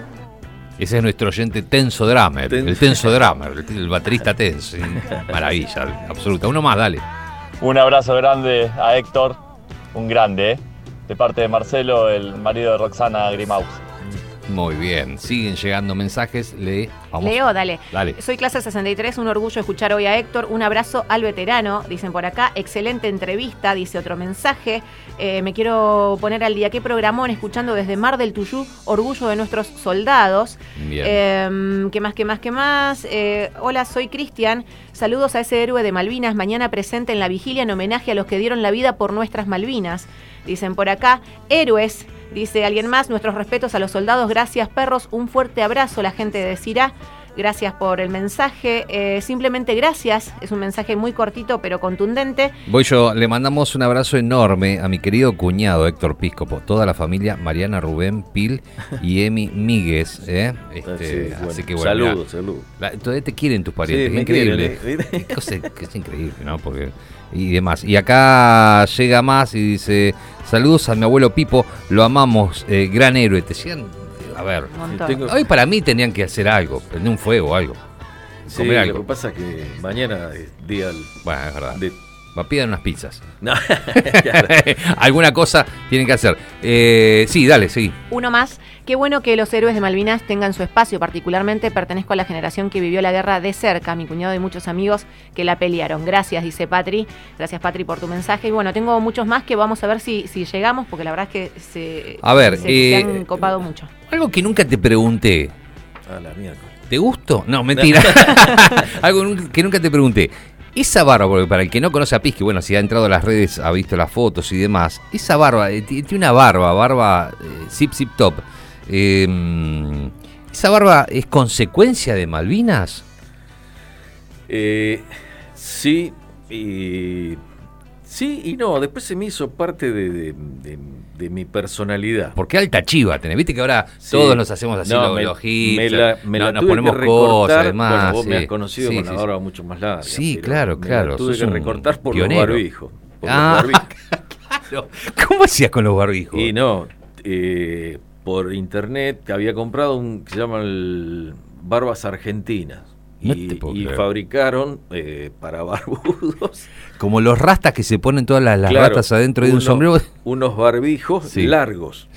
Ese es nuestro oyente Tenso Drummer. El Tenso Drummer, el, el baterista Tenso. Maravilla, absoluta. Uno más, dale. Un abrazo grande a Héctor, un grande, ¿eh? de parte de Marcelo, el marido de Roxana Grimaus. Muy bien. Siguen llegando mensajes. Lee. Vamos. Leo, dale. Dale. Soy clase 63, un orgullo escuchar hoy a Héctor. Un abrazo al veterano, dicen por acá. Excelente entrevista, dice otro mensaje. Eh, me quiero poner al día. ¿Qué programón? Escuchando desde Mar del Tuyú, orgullo de nuestros soldados. Bien. Eh, ¿Qué más, qué más, qué más? Eh, hola, soy Cristian. Saludos a ese héroe de Malvinas, mañana presente en la vigilia en homenaje a los que dieron la vida por nuestras Malvinas. Dicen por acá, héroes, dice alguien más, nuestros respetos a los soldados, gracias perros, un fuerte abrazo, la gente decirá. Gracias por el mensaje, eh, simplemente gracias, es un mensaje muy cortito pero contundente. Voy yo, le mandamos un abrazo enorme a mi querido cuñado Héctor Piscopo, toda la familia Mariana Rubén Pil y Emi Míguez. ¿eh? Este, Sí, bueno. Así que bueno, Saludos, saludos. todavía te quieren tus parientes, Sí, es increíble. quieren, ¿eh? Que es increíble, ¿no? Porque, y demás. Y acá llega más y dice: Saludos a mi abuelo Pipo, lo amamos, eh, gran héroe. Te decían, a ver, tengo- hoy para mí tenían que hacer algo, prender un fuego o algo. Sí, comer lo algo. que pasa es que mañana es día del- Bueno, es verdad. de... Va, pidan unas pizzas. No, claro. Alguna cosa tienen que hacer. Eh, sí, dale, sí. Uno más, qué bueno que los héroes de Malvinas tengan su espacio, particularmente pertenezco a la generación que vivió la guerra de cerca, mi cuñado y muchos amigos que la pelearon. Gracias, dice Patri, gracias Patri por tu mensaje. Y bueno, tengo muchos más que vamos a ver si, si llegamos, porque la verdad es que se, A ver, se, se eh, han copado mucho. Algo que nunca te pregunté. A la mierda. ¿Te gustó? No, mentira. Algo que nunca te pregunté. Esa barba, porque para el que no conoce a Pisky, bueno, si ha entrado a las redes, ha visto las fotos y demás. Esa barba, eh, ti- tiene una barba, barba eh, zip zip top. Eh, ¿Esa barba es consecuencia de Malvinas? Eh, sí, y, sí y no. Después se me hizo parte de- de mi personalidad. Porque alta chiva tenés. Viste que ahora Sí. todos nos hacemos así No, los, me- la- me no- la nos tuve ponemos que cosas, además. Bueno, vos me has conocido Sí, con la barba mucho más larga. Sí, claro, me la claro. tuve que recortar por pionero. los barbijos. por los Ah, barbijos. claro. ¿Cómo hacías con los barbijos? Y no, eh, por internet había comprado un que se llama el barbas argentinas. No y, y fabricaron eh, para barbudos Como los rastas que se ponen todas las, las Claro, ratas adentro de un sombrero. Unos barbijos Sí. largos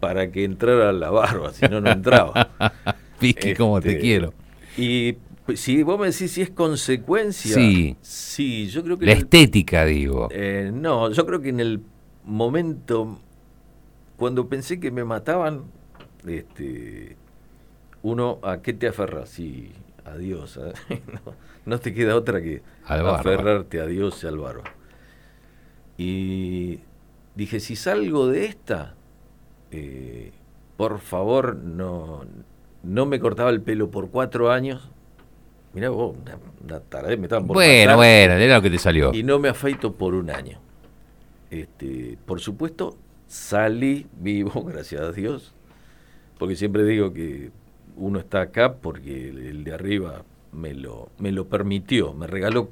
para que entrara la barba, si no, no entraba. Piqui, como te Este, quiero. Y pues, si vos me decís si es consecuencia. Sí. Sí, yo creo que. La el- estética, digo. eh, no, yo creo que en el momento. Cuando pensé que me mataban, este. Uno, ¿a qué te aferras? Sí, a Dios. ¿eh? no, no te queda otra que Al aferrarte a Dios y al barba. Y dije, si salgo de esta, eh, por favor, no, no me cortaba el pelo por cuatro años. Mirá vos, una, una taradez, me estaban por Bueno, matar. bueno, era lo que te salió. Y no me afeito por un año. Este, por supuesto, salí vivo, gracias a Dios, porque siempre digo que uno está acá porque el, el de arriba me lo, me lo permitió, me regaló,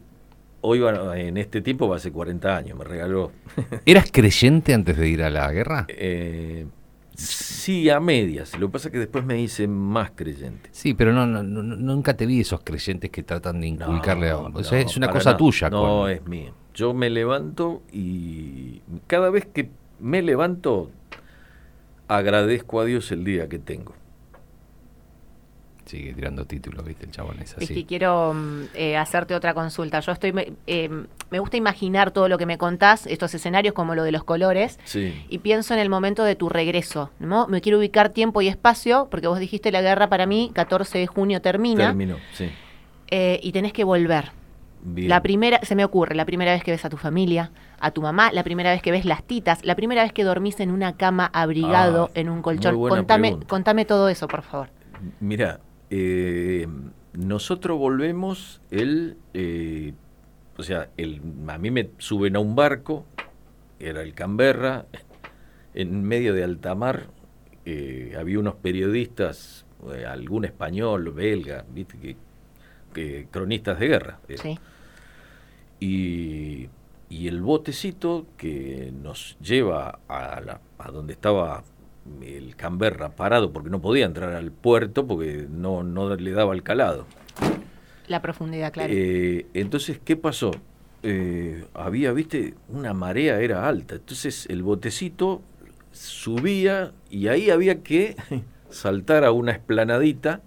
hoy va- en este tiempo va a ser 40 años, me regaló. ¿Eras creyente antes de ir a la guerra? Eh, sí, a medias, lo que pasa es que después me hice más creyente. Sí, pero no, no, no- nunca te vi esos creyentes que tratan de inculcarle a... O sea, No, es una cosa tuya. No, con- es mía. Yo me levanto y cada vez que me levanto agradezco a Dios el día que tengo. Sigue tirando títulos, viste, el chabón es Es que así. quiero mm, eh, hacerte otra consulta. Yo estoy, me, eh, me gusta imaginar todo lo que me contás, estos escenarios como lo de los colores, Sí. y pienso en el momento de tu regreso. ¿no? Me quiero ubicar tiempo y espacio, porque vos dijiste la guerra para mí, 14 de junio termina, Terminó, sí. eh, y tenés que volver. Bien. La primera, se me ocurre, la primera vez que ves a tu familia, a tu mamá, la primera vez que ves las titas, la primera vez que dormís en una cama abrigado Ah, en un colchón. Contame, pregunta. contame todo eso, por favor. Mira, eh, nosotros volvemos el, eh, o sea, el, a mí me suben a un barco, era el Canberra, en medio de alta mar, eh, había unos periodistas, eh, algún español, belga, viste que, que cronistas de guerra. eh, Sí. y, y el botecito que nos lleva a, la- a donde estaba el Canberra parado porque no podía entrar al puerto porque no, no le daba el calado. La profundidad, claro. Eh, entonces, ¿qué pasó? Eh, había, viste, una marea era alta. Entonces el botecito subía y ahí había que saltar a una esplanadita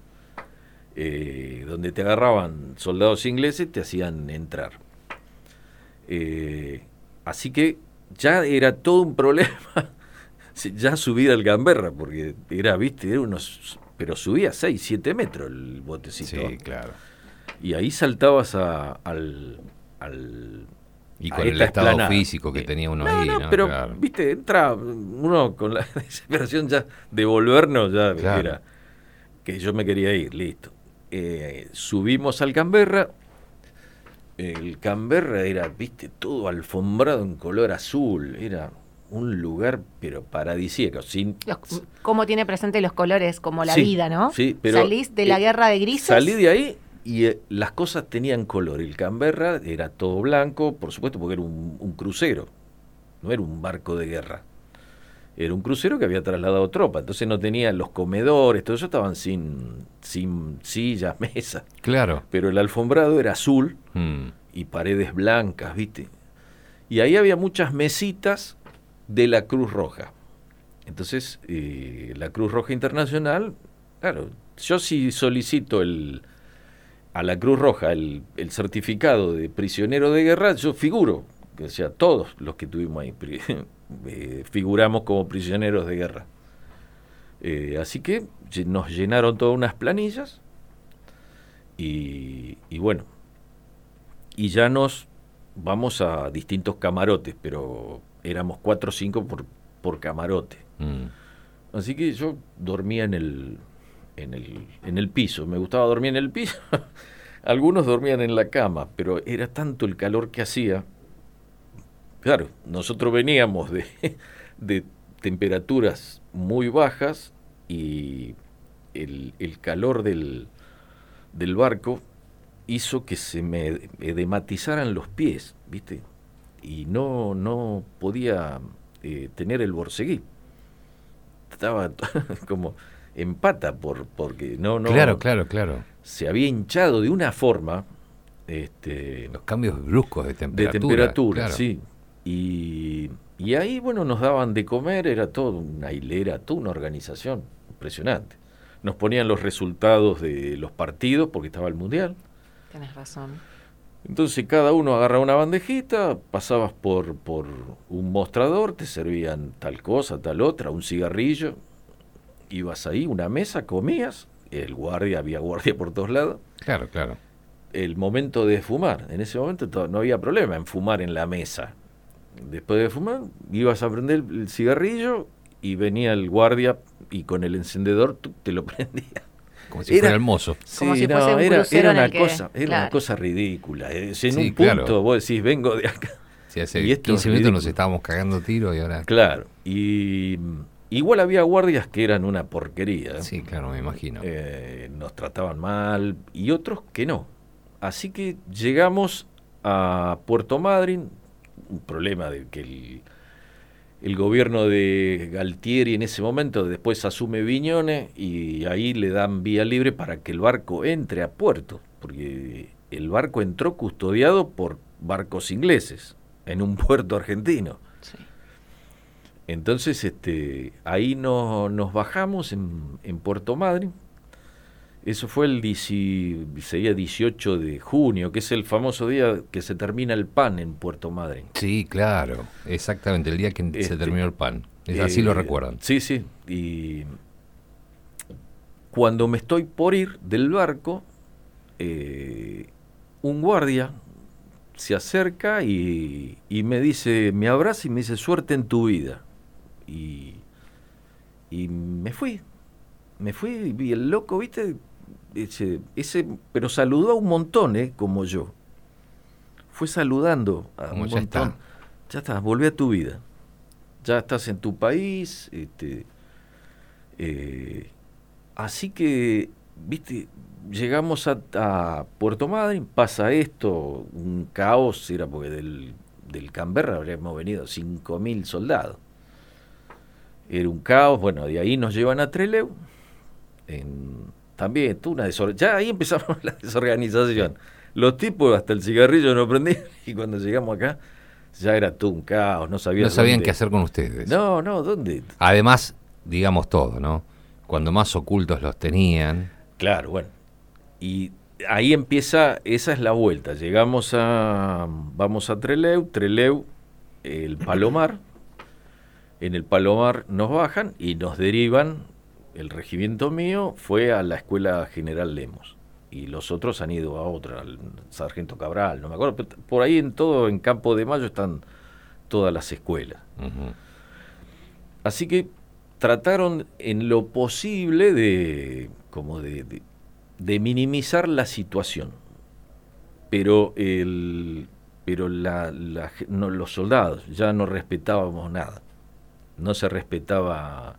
eh, donde te agarraban soldados ingleses te hacían entrar. Eh, así que ya era todo un problema ya subir al Gamberra, porque era, viste, era unos. Pero subía 6, 7 metros el botecito. Sí, claro. Y ahí saltabas a- al. al Y con el esta estado físico que tenía uno No, ahí, no, ¿no? pero, Claro. viste, entra uno con la desesperación ya de volvernos, ya Claro. era que yo me quería ir, listo. Eh, subimos al Canberra. El Canberra era, viste, todo alfombrado en color azul. Era un lugar, pero paradisíaco. Sin, Los- ¿Cómo tiene presente los colores? Como la Sí, vida, ¿no? sí, pero, Salís de la eh, guerra de grises. Salí de ahí y eh, las cosas tenían color. El Canberra era todo blanco, por supuesto, porque era un, un crucero, no era un barco de guerra. Era un crucero que había trasladado tropa, entonces no tenía los comedores, todo eso estaban sin, sin sillas, mesas. Claro. Pero el alfombrado era azul Mm. y paredes blancas, ¿viste? Y ahí había muchas mesitas de la Cruz Roja. Entonces, eh, la Cruz Roja Internacional, claro, yo si solicito el, a la Cruz Roja el, certificado de prisionero de guerra, yo figuro, o sea, todos los que tuvimos ahí eh, figuramos como prisioneros de guerra. Eh, así que nos llenaron todas unas planillas y bueno, y ya nos vamos a distintos camarotes, pero éramos cuatro o cinco por, por camarote. Mm. Así que yo dormía en el, en el, en el piso, me gustaba dormir en el piso. Algunos dormían en la cama, pero era tanto el calor que hacía. Claro, nosotros veníamos de, de temperaturas muy bajas y el, el calor del, del barco hizo que se me edematizaran los pies, ¿viste? Y no, no podía eh, tener el borceguí. Estaba como... empata por porque no no Claro, claro, claro. se había hinchado de una forma este Los cambios bruscos de de temperatura. temperatura, claro. sí. Y, y ahí, bueno, nos daban de comer, era todo una hilera, toda una organización impresionante. Nos ponían los resultados de los partidos, porque estaba el Mundial. Tenés razón. Entonces cada uno agarraba una bandejita, pasabas por, por un mostrador, te servían tal cosa, tal otra, un cigarrillo, ibas ahí, una mesa, comías, el guardia, había guardia por todos lados. Claro, claro. El momento de fumar, en ese momento to- no había problema en fumar en la mesa. Después de fumar, ibas a prender el cigarrillo y venía el guardia y con el encendedor tú te lo prendía. Como si fuera el mozo. Sí, Como si no, fuese un era, era una que- cosa, era una cosa ridícula. Es en Sí, un punto claro. vos decís, vengo de acá. Sí, hace Y esto 15 es minutos nos estábamos cagando tiro y ahora. Claro. Y mm, igual había guardias que eran una porquería. Sí, claro, me imagino. Eh, nos trataban mal y otros que no. Así que llegamos a Puerto Madryn, un problema de que el, el gobierno de Galtieri en ese momento después asume Viñones y ahí le dan vía libre para que el barco entre a puerto, porque el barco entró custodiado por barcos ingleses en un puerto argentino. Entonces, este, ahí no- nos bajamos en, en Puerto Madryn. Eso fue el dieci- sería 18 de junio, que es el famoso día que se termina el pan en Puerto Madryn. Sí, claro. Exactamente, el día que se Este, terminó el pan. Es así lo Eh, recuerdan. Sí, sí. Y cuando me estoy por ir del barco, eh, un guardia se acerca y, y me dice, me abraza y me dice, suerte en tu vida. Y, y me fui. Me fui y el loco, viste, ese, ese, pero saludó a un montón, ¿eh? Como yo. Fue saludando a Como un ya montón. está. Ya está, volví a tu vida. Ya estás en tu país. Este, eh, así que, viste, llegamos a, a Puerto Madryn, pasa esto, un caos, era porque del, del Canberra habríamos venido 5.000 soldados. Era un caos, bueno, de ahí nos llevan a Trelew. En, también, tú una desor- Ya ahí empezamos la desorganización. Los tipos hasta el cigarrillo no prendían y cuando llegamos acá ya era todo un caos, no sabían No sabían dónde- qué hacer con ustedes. No, no, ¿dónde? Además, digamos todo, ¿no? Cuando más ocultos los tenían. Claro, bueno. Y ahí empieza, esa es la vuelta. Llegamos a, vamos a Treleu, Treleu, el Palomar. En el Palomar nos bajan y nos derivan, el regimiento mío fue a la Escuela General Lemos. Y los otros han ido a otra, al Sargento Cabral, no me acuerdo. pero Por ahí en todo, en Campo de Mayo están todas las escuelas. Así que trataron en lo posible de como de, de- de minimizar la situación. Pero el pero la, la ge- no, los soldados ya no respetábamos nada. No se respetaba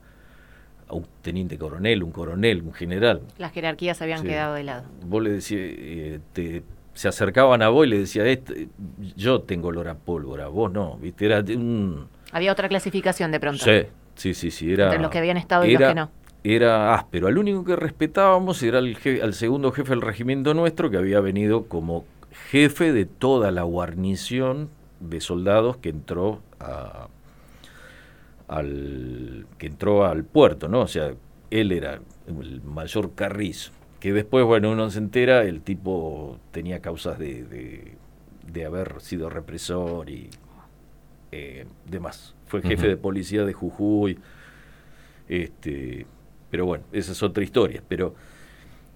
a un teniente coronel, un coronel, un general. Las jerarquías habían Sí. quedado de lado. Vos le decías, eh, te- se acercaban a vos y le decía, "Este, yo tengo olor a pólvora, vos no, ¿viste? Era un... Había otra clasificación de pronto. Sí, sí, sí, sí. Era, Entre los que habían estado y los que no. Era áspero. Al único que respetábamos era al, je- al segundo jefe del regimiento nuestro, que había venido como jefe de toda la guarnición de soldados que entró a, al que entró al puerto, ¿no? O sea, él era el mayor Carrizo, que después, bueno, uno se entera, el tipo tenía causas de, de, de haber sido represor y eh, demás. Fue jefe de policía de Jujuy, este, pero bueno, esa es otra historia. Pero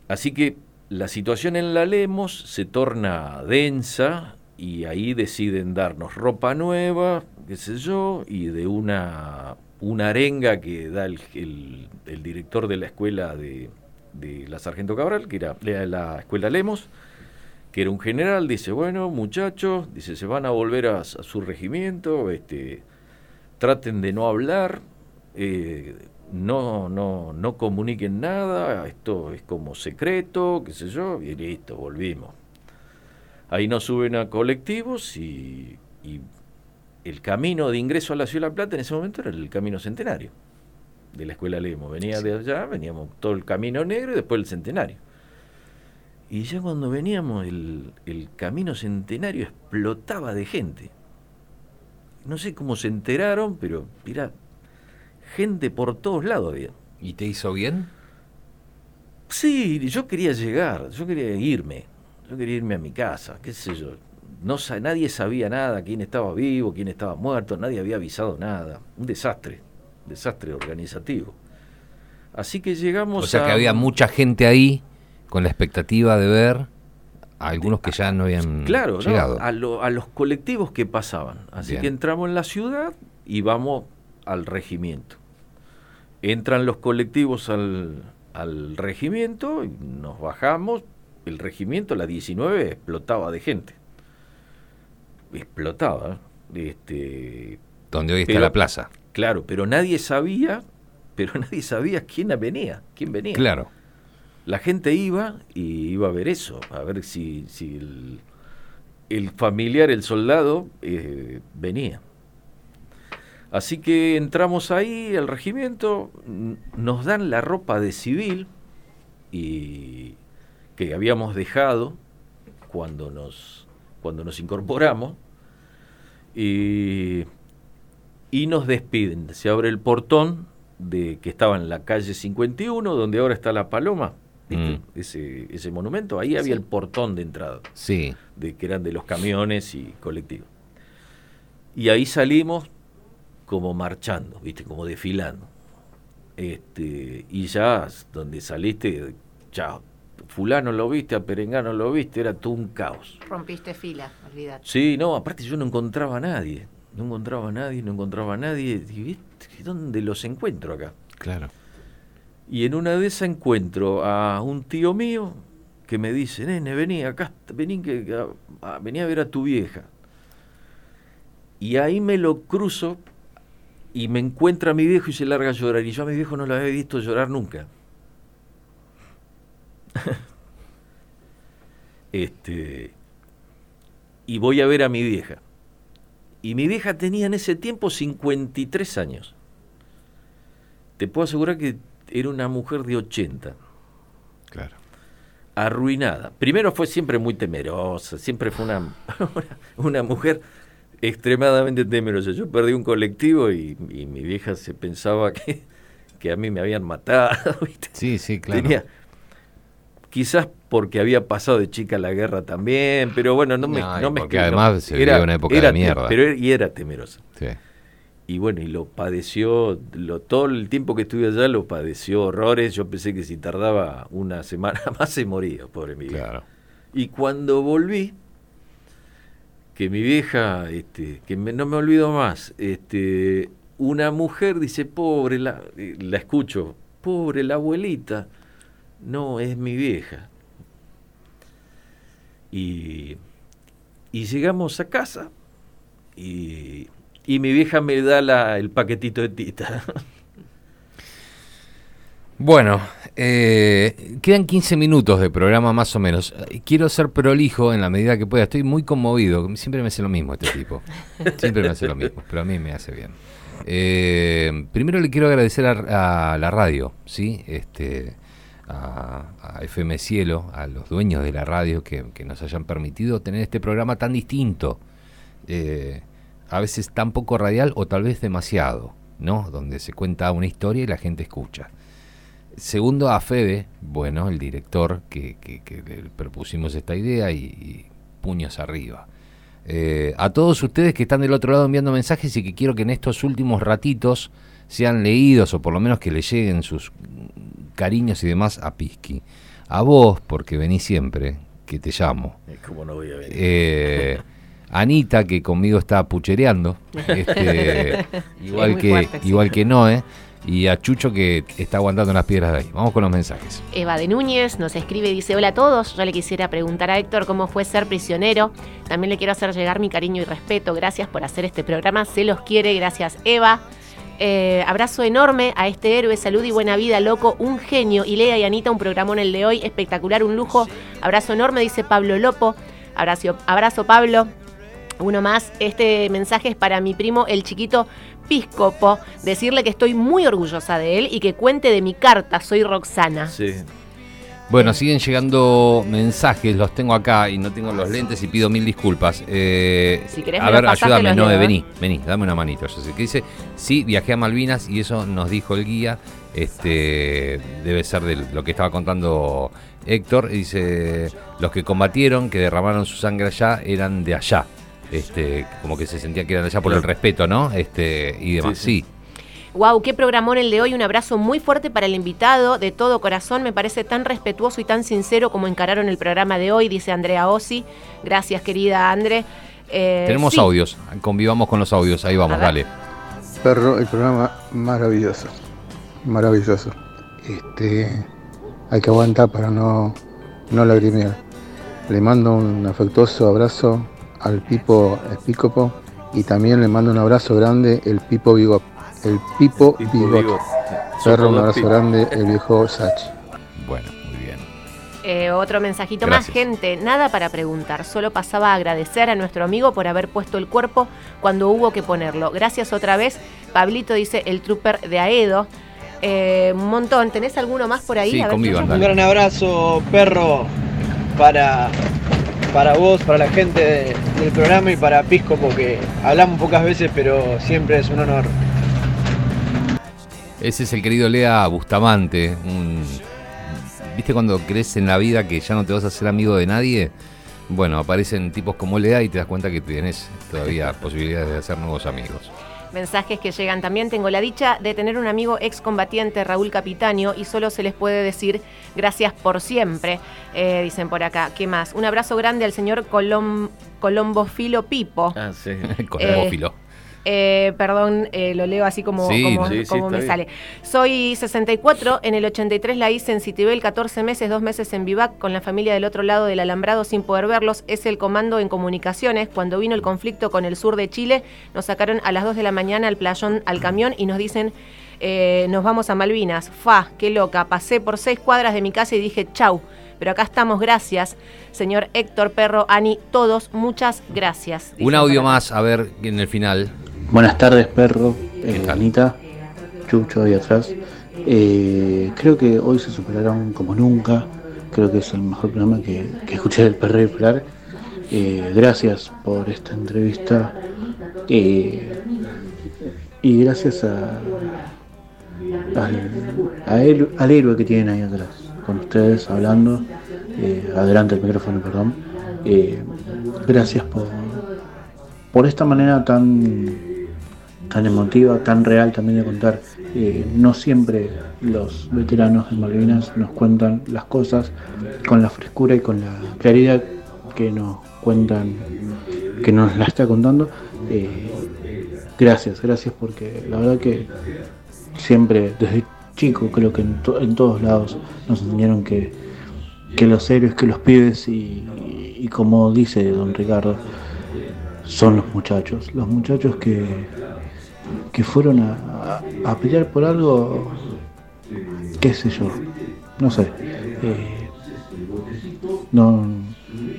así que la situación en la Lemos se torna densa y ahí deciden darnos ropa nueva, qué sé yo, y de una, una arenga que da el, el- director de la escuela de, de la Sargento Cabral, que era la escuela Lemos, que era un general, dice, bueno, muchachos, dice, se van a volver a, a su regimiento, este, traten de no hablar, eh, no, no, no comuniquen nada, esto es como secreto, qué sé yo, y listo, volvimos. Ahí nos suben a colectivos y, y el camino de ingreso a la Ciudad de La Plata en ese momento era el camino centenario. de la escuela Lemo. Venía de allá, veníamos todo el camino negro y después el centenario. Y ya cuando veníamos, el, el camino centenario explotaba de gente. No sé cómo se enteraron, pero mira, gente por todos lados había. ¿Y te hizo bien? Sí, yo quería llegar, yo quería irme, yo quería irme a mi casa, qué sé yo. No, nadie sabía nada, quién estaba vivo, quién estaba muerto, nadie había avisado nada. Un desastre, un desastre organizativo. Así que llegamos O sea que a- había mucha gente ahí con la expectativa de ver a algunos que ya no habían Claro, ¿no? llegado. a, lo- a los colectivos que pasaban. Así Bien. que entramos en la ciudad y vamos al regimiento. Entran los colectivos al, al regimiento y nos bajamos. El regimiento, la 19, explotaba de gente. Explotaba. Este, Donde hoy está pero- la plaza. Claro, pero nadie sabía, pero nadie sabía quién venía, quién venía. Claro. La gente iba y iba a ver eso, a ver si, si el, el familiar, el soldado, eh, venía. Así que entramos ahí al regimiento, nos dan la ropa de civil y que habíamos dejado cuando nos, cuando nos incorporamos y, y nos despiden. Se abre el portón de que estaba en la calle 51, donde ahora está la Paloma, ¿viste? Mm. ese, ese monumento. Ahí había el portón de entrada, Sí. de que eran de los camiones y colectivos. Y ahí salimos como marchando, ¿viste? Como desfilando. Este, y ya donde saliste, chao. Fulano lo viste, a Perengano lo viste, era todo un caos. Rompiste fila, olvídate. Sí, no, aparte yo no encontraba a nadie. No encontraba a nadie, no encontraba a nadie. Y, ¿viste? ¿Dónde los encuentro acá? Claro. Y en una de esas encuentro a un tío mío que me dice, nene, vení acá, vení, que, que- a, vení a ver a tu vieja. Y ahí me lo cruzo y me encuentra a mi viejo y se larga a llorar. Y yo a mi viejo no lo había visto llorar nunca. este, y voy a ver a mi vieja. Y mi vieja tenía en ese tiempo 53 años. Te puedo asegurar que era una mujer de 80. Claro. Arruinada. Primero fue siempre muy temerosa, siempre fue una, una mujer extremadamente temerosa. Yo perdí un colectivo y, y mi vieja se pensaba que, que a mí me habían matado. ¿viste? Sí, sí, claro. Tenía, quizás porque había pasado de chica la guerra también, pero bueno, no me... No, me porque no- además se vivió una época de te- mierda. Pero era- y era temerosa. Sí. Y bueno, y lo padeció, lo, todo el tiempo que estuve allá lo padeció horrores. Yo pensé que si tardaba una semana más se moría, pobre mi vieja. Claro. Y cuando volví, que mi vieja, este, que me- no me olvido más, este, una mujer dice, pobre, la, eh, la escucho, pobre la abuelita, no, es mi vieja. Y, y llegamos a casa y, y mi vieja me da la, el paquetito de tita. Bueno, eh, quedan 15 minutos de programa más o menos. Quiero ser prolijo en la medida que pueda. Estoy muy conmovido. Siempre me hace lo mismo este tipo. Siempre me hace lo mismo, pero a mí me hace bien. Eh, primero le quiero agradecer a la radio, ¿sí? Este, a, FM Cielo, a los dueños de la radio que, nos hayan permitido tener este programa tan distinto. Eh, a veces tan poco radial o tal vez demasiado, ¿no? Donde se cuenta una historia y la gente escucha. Segundo, a Fede, bueno, el director que, le propusimos esta idea y, puños arriba. Eh, a todos ustedes que están del otro lado enviando mensajes y que quiero que en estos últimos ratitos sean leídos o por lo menos que le lleguen sus cariños y demás a Pisky. A vos, porque venís siempre, que te llamo. ¿Cómo no voy a venir? Eh, Anita, que conmigo está puchereando, este, Sí, igual, que, fuerte, sí. igual que Noé, y a Chucho que está aguantando las piedras de ahí. Vamos con los mensajes. Eva de Núñez nos escribe y dice, hola a todos, yo le quisiera preguntar a Héctor cómo fue ser prisionero. También le quiero hacer llegar mi cariño y respeto. Gracias por hacer este programa, se los quiere. Gracias Eva. Eh, abrazo enorme a este héroe, salud y buena vida, loco, un genio. Y Lea y Anita, un programón el de hoy, espectacular, un lujo. Abrazo enorme, dice Pablo Lopo. Abrazo, abrazo Pablo. Uno más, este mensaje es para mi primo, el chiquito Piscopo, decirle que estoy muy orgullosa de él y que cuente de mi carta, soy Roxana. Sí. Bueno, siguen llegando mensajes, los tengo acá y no tengo los lentes y pido mil disculpas. Eh, Si querés a ver, ayúdame, no, ¿eh? vení, vení, dame una manito. Yo sé que dice, sí, viajé a Malvinas y eso nos dijo el guía. Este debe ser de lo que estaba contando Héctor. Dice, los que combatieron, que derramaron su sangre allá, eran de allá. Este, como que se sentía que eran de allá por el respeto, ¿no? Este, y demás. Sí, Wow, qué programón el de hoy. Un abrazo muy fuerte para el invitado, de todo corazón. Me parece tan respetuoso y tan sincero como encararon el programa de hoy, dice Andrea Ossi. Gracias, querida Andre. Eh, tenemos sí. audios, convivamos con los audios, ahí vamos, dale. Perro, el programa maravilloso. Maravilloso. Este, hay que aguantar para no, no lagrimear. Le mando un afectuoso abrazo al Pipo Espícopo y también le mando un abrazo grande el Pipo Bigot. El Pipo, Bigot. Bigot. Son Perro, un abrazo grande, el viejo Sachi. Bueno, muy bien. Eh, otro mensajito más, gente. Nada para preguntar. Solo pasaba a agradecer a nuestro amigo por haber puesto el cuerpo cuando hubo que ponerlo. Gracias otra vez. Pablito dice el trooper de Aedo. Eh, un montón. ¿Tenés alguno más por ahí? Sí, A ver, Chucho. Un gran abrazo, perro, para, para vos, para la gente de- del programa y para Pisco, porque hablamos pocas veces, pero siempre es un honor. Ese es el querido Lea Bustamante. un- ¿Viste cuando crees en la vida que ya no te vas a hacer amigo de nadie? Bueno, aparecen tipos como Lea y te das cuenta que tenés todavía posibilidades de hacer nuevos amigos. Mensajes que llegan también. Tengo la dicha de tener un amigo excombatiente, Raúl Capitanio, y solo se les puede decir gracias por siempre. Eh, dicen por acá. ¿Qué más? Un abrazo grande al señor Colom Colombofilo Pipo. Ah, sí. Eh, perdón, eh, lo leo así como, Sí, como, sí, sí, como está me bien. sale. Soy 64, en el 83 la hice en Citibel, 14 meses, dos meses en Vivac, con la familia del otro lado del alambrado sin poder verlos. Es el comando en comunicaciones. Cuando vino el conflicto con el sur de Chile, nos sacaron a las 2 de la mañana al playón, al camión, y nos dicen, eh, nos vamos a Malvinas. Fa, qué loca. Pasé por seis cuadras de mi casa y dije, chau. Pero acá estamos, gracias. Señor Héctor, Perro, Ani, todos, muchas gracias. Un audio más, a ver, en el final. Buenas tardes, perro, eh, Anita, Chucho ahí atrás. Eh, creo que hoy se superaron como nunca. Creo que es el mejor programa que, que escuché del perro Pilar. Eh, gracias por esta entrevista. Eh, y gracias a, al, a él- al héroe que tienen ahí atrás, con ustedes hablando. Eh, adelante el micrófono, perdón. Gracias por, por esta manera tan, tan emotiva, tan real también de contar. Eh, no siempre los veteranos de Malvinas nos cuentan las cosas con la frescura y con la claridad que nos cuentan, que nos la está contando. Eh, gracias, gracias porque la verdad que siempre desde chico creo que en, to- en todos lados nos enseñaron que, los héroes, que los pibes y como dice don Ricardo, son los muchachos, los muchachos que, que fueron a, a- pelear por algo, qué sé yo, no sé, eh, no,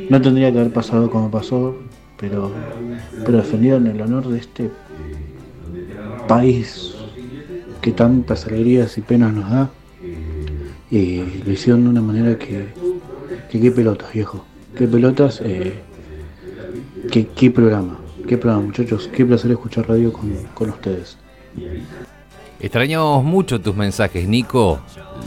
no tendría que haber pasado como pasó, pero, pero defendieron el honor de este país que tantas alegrías y penas nos da, y lo hicieron de una manera que, que qué pelotas, viejo, qué pelotas, eh, qué, qué programa, qué programa, muchachos, qué placer escuchar radio con, con ustedes. Extrañamos mucho tus mensajes, Nico.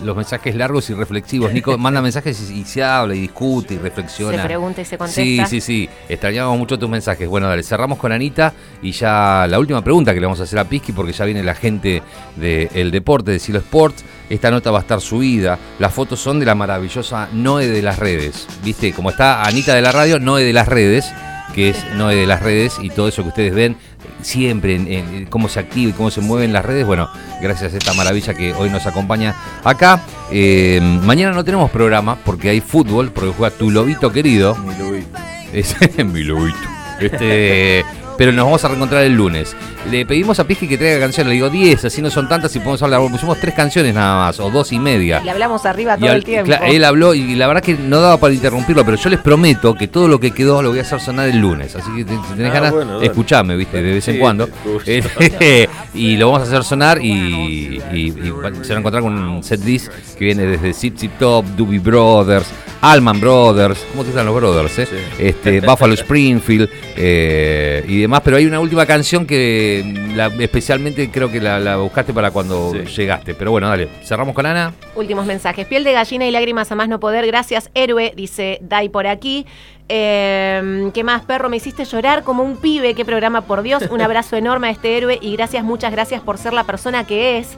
Los mensajes largos y reflexivos. Nico manda mensajes y, y se habla y discute y reflexiona. Se pregunta y se Sí, contesta. sí, sí. Extrañamos mucho tus mensajes. Bueno, dale, cerramos con Anita y ya la última pregunta que le vamos a hacer a Pisky porque ya viene la gente del deporte, de Silo Sports. Esta nota va a estar subida. Las fotos son de la maravillosa Noe de las redes. ¿Viste? Como está Anita de la radio, Noe de las redes, que es Noe de las redes y todo eso que ustedes ven siempre en, en cómo se activa y cómo se mueven las redes. Bueno, gracias a esta maravilla que hoy nos acompaña acá. Eh, mañana no tenemos programa porque hay fútbol, porque juega tu lobito querido. Mi lobito. Es mi lobito. Este, pero nos vamos a reencontrar el lunes. le pedimos a Pisky que traiga canciones. Le digo 10, así no son tantas y podemos hablar. Pusimos tres canciones nada más, o dos y media. Le hablamos arriba Y todo al- el tiempo. él habló y la verdad que no daba para interrumpirlo, pero yo les prometo que todo lo que quedó lo voy a hacer sonar el lunes. Así que si tenés Ah, ganas, bueno, escuchame, viste, de vez en Sí, cuando. Eh, y lo vamos a hacer sonar y, y- y va- se van a encontrar con un set list que viene desde Zip Zip Top, Doobie Brothers, Allman Brothers, ¿cómo te gustan los Brothers? Eh? Este, Buffalo Springfield eh, y demás, pero hay una última canción que la- especialmente creo que la, la buscaste para cuando llegaste. Pero bueno, dale, cerramos con Ana. Últimos mensajes. Piel de gallina y lágrimas a más no poder. Gracias, héroe, dice Dai por aquí. Eh, ¿Qué más, perro? Me hiciste llorar como un pibe. Qué programa, por Dios. Un abrazo enorme a este héroe y gracias, muchas gracias por ser la persona que es.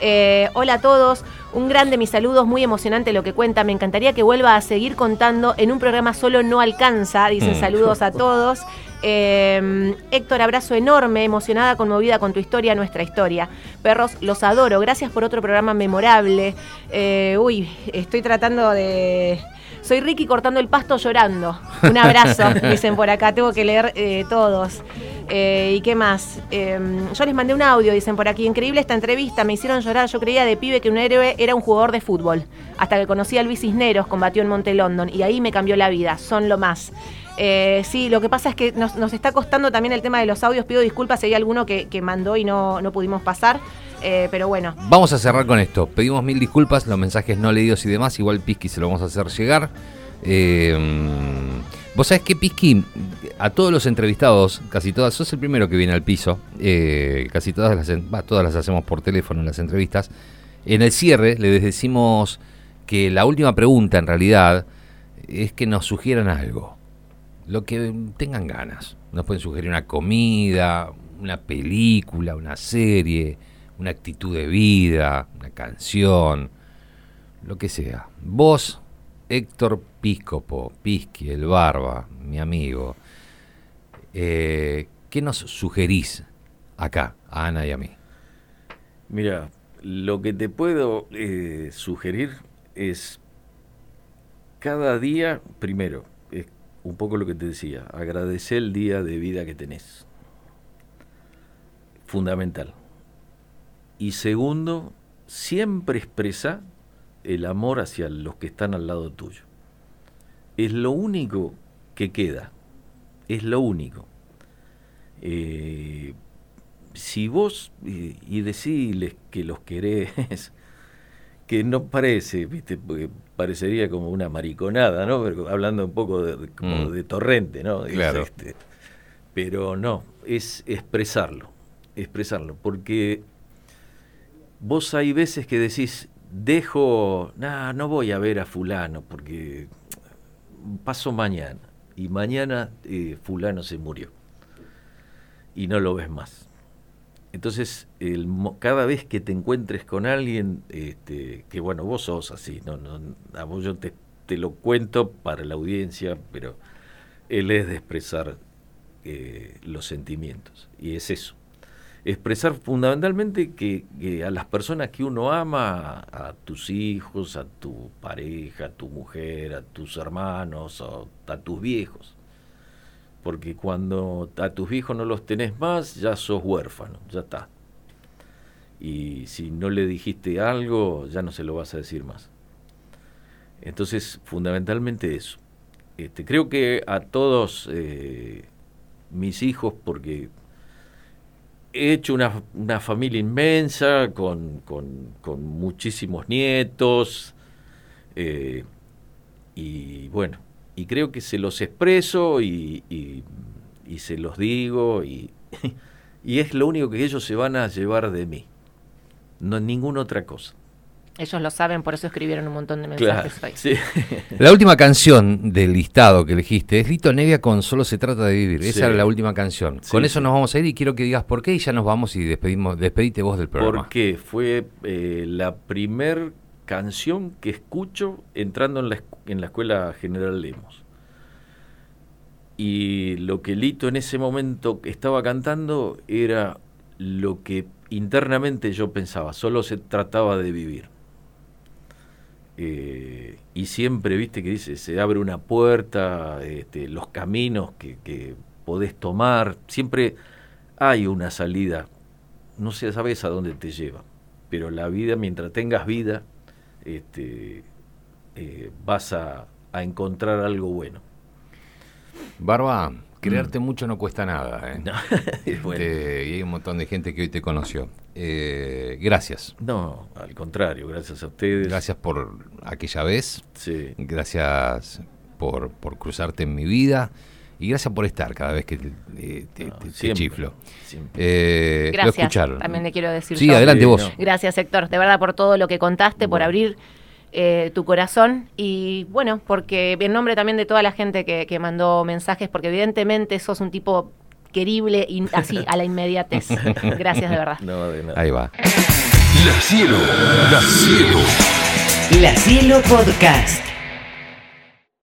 Eh, hola a todos, un grande mis saludos, muy emocionante lo que cuenta. Me encantaría que vuelva a seguir contando. En un programa solo no alcanza. Dicen Mm. saludos a todos. Eh, Héctor, abrazo enorme, emocionada, conmovida con tu historia, nuestra historia. Perros, los adoro. Gracias por otro programa memorable. Eh, uy, estoy tratando de. Soy Ricky cortando el pasto llorando. Un abrazo, dicen por acá. Tengo que leer eh, todos. Eh, ¿Y qué más? Eh, yo les mandé un audio, dicen por aquí. Increíble esta entrevista. Me hicieron llorar. Yo creía de pibe que un héroe era un jugador de fútbol. Hasta que conocí a Luis Cisneros, combatió en Monte London. Y ahí me cambió la vida. Son lo más. Eh, sí, lo que pasa es que nos, está costando también el tema de los audios. Pido disculpas si hay alguno que, mandó y no, no pudimos pasar. Eh, pero bueno, Vamos a cerrar con esto. Pedimos mil disculpas, los mensajes no leídos y demás. Igual Pisky se lo vamos a hacer llegar. Eh, Vos sabés que Pisky, a todos los entrevistados, casi todas, sos el primero que viene al piso. eh, casi todas las, todas las hacemos por teléfono en las entrevistas. En el cierre les decimos que la última pregunta en realidad es que nos sugieran algo. Lo que tengan ganas. Nos pueden sugerir una comida, una película, una serie, una actitud de vida, una canción, lo que sea. Vos, Héctor Piscopo, Pisqui, el Barba, mi amigo, eh, ¿qué nos sugerís acá, a Ana y a mí? Mira, lo que te puedo eh, sugerir es cada día, primero, un poco lo que te decía, agradecer el día de vida que tenés. Fundamental. Y segundo, siempre expresa el amor hacia los que están al lado tuyo. Es lo único que queda. Es lo único. Eh, si vos y, y decirles que los querés, que no parece, viste, porque parecería como una mariconada, ¿no? Pero hablando un poco de, como Mm. de torrente, ¿no? Es, Claro. este, pero no, es expresarlo, expresarlo, porque vos hay veces que decís, dejo, nah, no voy a ver a fulano porque paso mañana y mañana eh, fulano se murió y no lo ves más. Entonces, el, cada vez que te encuentres con alguien, este, que bueno, vos sos así, no, no, a vos yo te, te lo cuento para la audiencia, pero él es de expresar eh, los sentimientos, y es eso. Expresar fundamentalmente que, a las personas que uno ama, a, a tus hijos, a tu pareja, a tu mujer, a tus hermanos, o a tus viejos, porque cuando a tus hijos no los tenés más, ya sos huérfano, ya está. Y si no le dijiste algo, ya no se lo vas a decir más. Entonces, fundamentalmente eso. Este, creo que a todos eh, mis hijos, porque he hecho una, una familia inmensa, con, con- muchísimos nietos, eh, y bueno, y creo que se los expreso y, y- y se los digo, y, y es lo único que ellos se van a llevar de mí, no ninguna otra cosa. ellos lo saben, por eso escribieron un montón de Claro, mensajes hoy. sí. La última canción del listado que elegiste es Lito Nevia con Solo se trata de vivir. Esa Sí. era la última canción. con eso sí. nos vamos a ir y quiero que digas por qué y ya nos vamos y despedimos, despedite vos del programa. Porque fue eh, la primer canción que escucho entrando en la, escuela General Lemos. Y lo que Lito en ese momento estaba cantando era lo que internamente yo pensaba, solo se trataba de vivir. Eh, y siempre, viste, que dice, se abre una puerta, este, los caminos que, que podés tomar, siempre hay una salida, no sé, sabes a dónde te lleva, pero la vida, mientras tengas vida, este, eh, vas a, a encontrar algo bueno. Barba, creerte mucho no cuesta nada. ¿eh? No, es bueno. Este, y hay un montón de gente que hoy te conoció. Eh, gracias. No, al contrario, gracias a ustedes. Gracias por aquella vez. Sí. Gracias por, por cruzarte en mi vida. Y gracias por estar cada vez que te, te- te- te siempre, chiflo. siempre. Eh, lo Gracias, escucharon. también le quiero decir Sí, yo. adelante vos. Gracias, Héctor, de verdad, por todo lo que contaste, por abrir eh, tu corazón y, bueno, porque en nombre también de toda la gente que, que mandó mensajes, porque evidentemente sos un tipo querible y así, a la inmediatez. Gracias, de verdad. No, de nada. Ahí va. La cielo, la cielo. La Cielo Podcast.